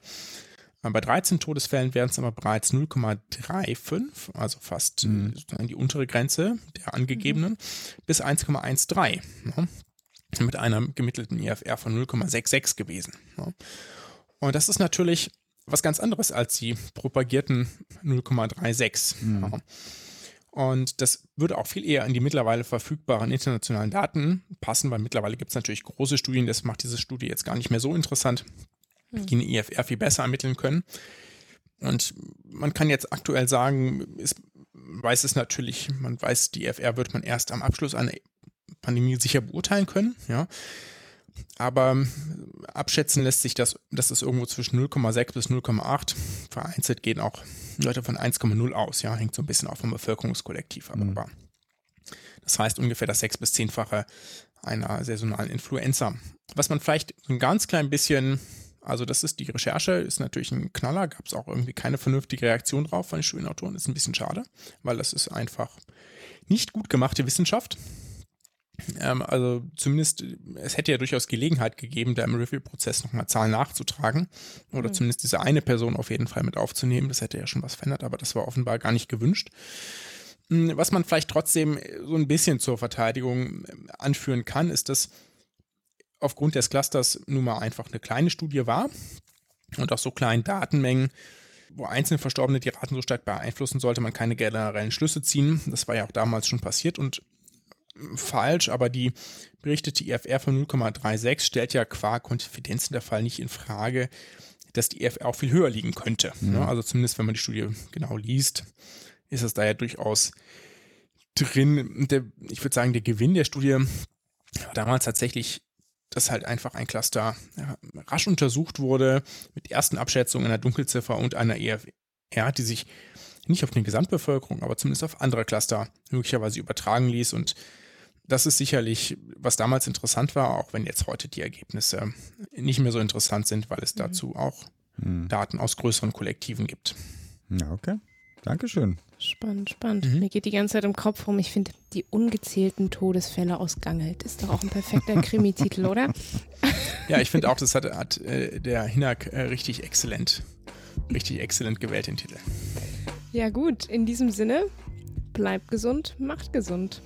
[SPEAKER 3] Bei 13 Todesfällen wären es aber bereits 0,35, also fast mhm. die untere Grenze der angegebenen, mhm. bis 1,13 mit einer gemittelten IFR von 0,66 gewesen. Und das ist natürlich was ganz anderes als die propagierten 0,36. Mhm. Und das würde auch viel eher in die mittlerweile verfügbaren internationalen Daten passen, weil mittlerweile gibt es natürlich große Studien, das macht diese Studie jetzt gar nicht mehr so interessant, mhm. die eine IFR viel besser ermitteln können. Und man kann jetzt aktuell sagen, ist, weiß es natürlich, man weiß, die IFR wird man erst am Abschluss einer Pandemie sicher beurteilen können, ja. Aber ähm, abschätzen lässt sich das, das ist irgendwo zwischen 0,6 bis 0,8. Vereinzelt gehen auch Leute von 1,0 aus, ja, hängt so ein bisschen auch vom Bevölkerungskollektiv ab. Mhm. Das heißt ungefähr das sechs- bis zehnfache einer saisonalen Influenza. Was man vielleicht ein ganz klein bisschen, also das ist die Recherche, ist natürlich ein Knaller, gab es auch irgendwie keine vernünftige Reaktion drauf von den Studienautoren, ist ein bisschen schade, weil das ist einfach nicht gut gemachte Wissenschaft. Ähm, also zumindest, es hätte ja durchaus Gelegenheit gegeben, da im Review-Prozess nochmal Zahlen nachzutragen oder mhm. zumindest diese eine Person auf jeden Fall mit aufzunehmen. Das hätte ja schon was verändert, aber das war offenbar gar nicht gewünscht. Hm, was man vielleicht trotzdem so ein bisschen zur Verteidigung ähm, anführen kann, ist, dass aufgrund des Clusters nun mal einfach eine kleine Studie war und auch so kleinen Datenmengen, wo einzelne Verstorbene die Raten so stark beeinflussen, sollte man keine generellen Schlüsse ziehen. Das war ja auch damals schon passiert und falsch, aber die berichtete IFR von 0,36 stellt ja qua Konfidenzinterfall nicht in Frage, dass die IFR auch viel höher liegen könnte. Mhm. Ne? Also zumindest, wenn man die Studie genau liest, ist es da ja durchaus drin. Der, ich würde sagen, der Gewinn der Studie war damals tatsächlich, dass halt einfach ein Cluster ja, rasch untersucht wurde mit ersten Abschätzungen einer Dunkelziffer und einer EFR, die sich nicht auf die Gesamtbevölkerung, aber zumindest auf andere Cluster möglicherweise übertragen ließ. Und das ist sicherlich, was damals interessant war, auch wenn jetzt heute die Ergebnisse nicht mehr so interessant sind, weil es mhm. dazu auch mhm. Daten aus größeren Kollektiven gibt.
[SPEAKER 1] Ja, okay. Dankeschön.
[SPEAKER 2] Spannend, spannend. Mhm. Mir geht die ganze Zeit im Kopf rum. Ich finde, die ungezählten Todesfälle aus Gangelt ist doch auch ein perfekter Krimi-Titel, oder?
[SPEAKER 3] Ja, ich finde auch, das hat, hat äh, der Hinak äh, richtig exzellent, richtig exzellent gewählt, den Titel.
[SPEAKER 2] Ja, gut. In diesem Sinne, bleibt gesund, macht gesund.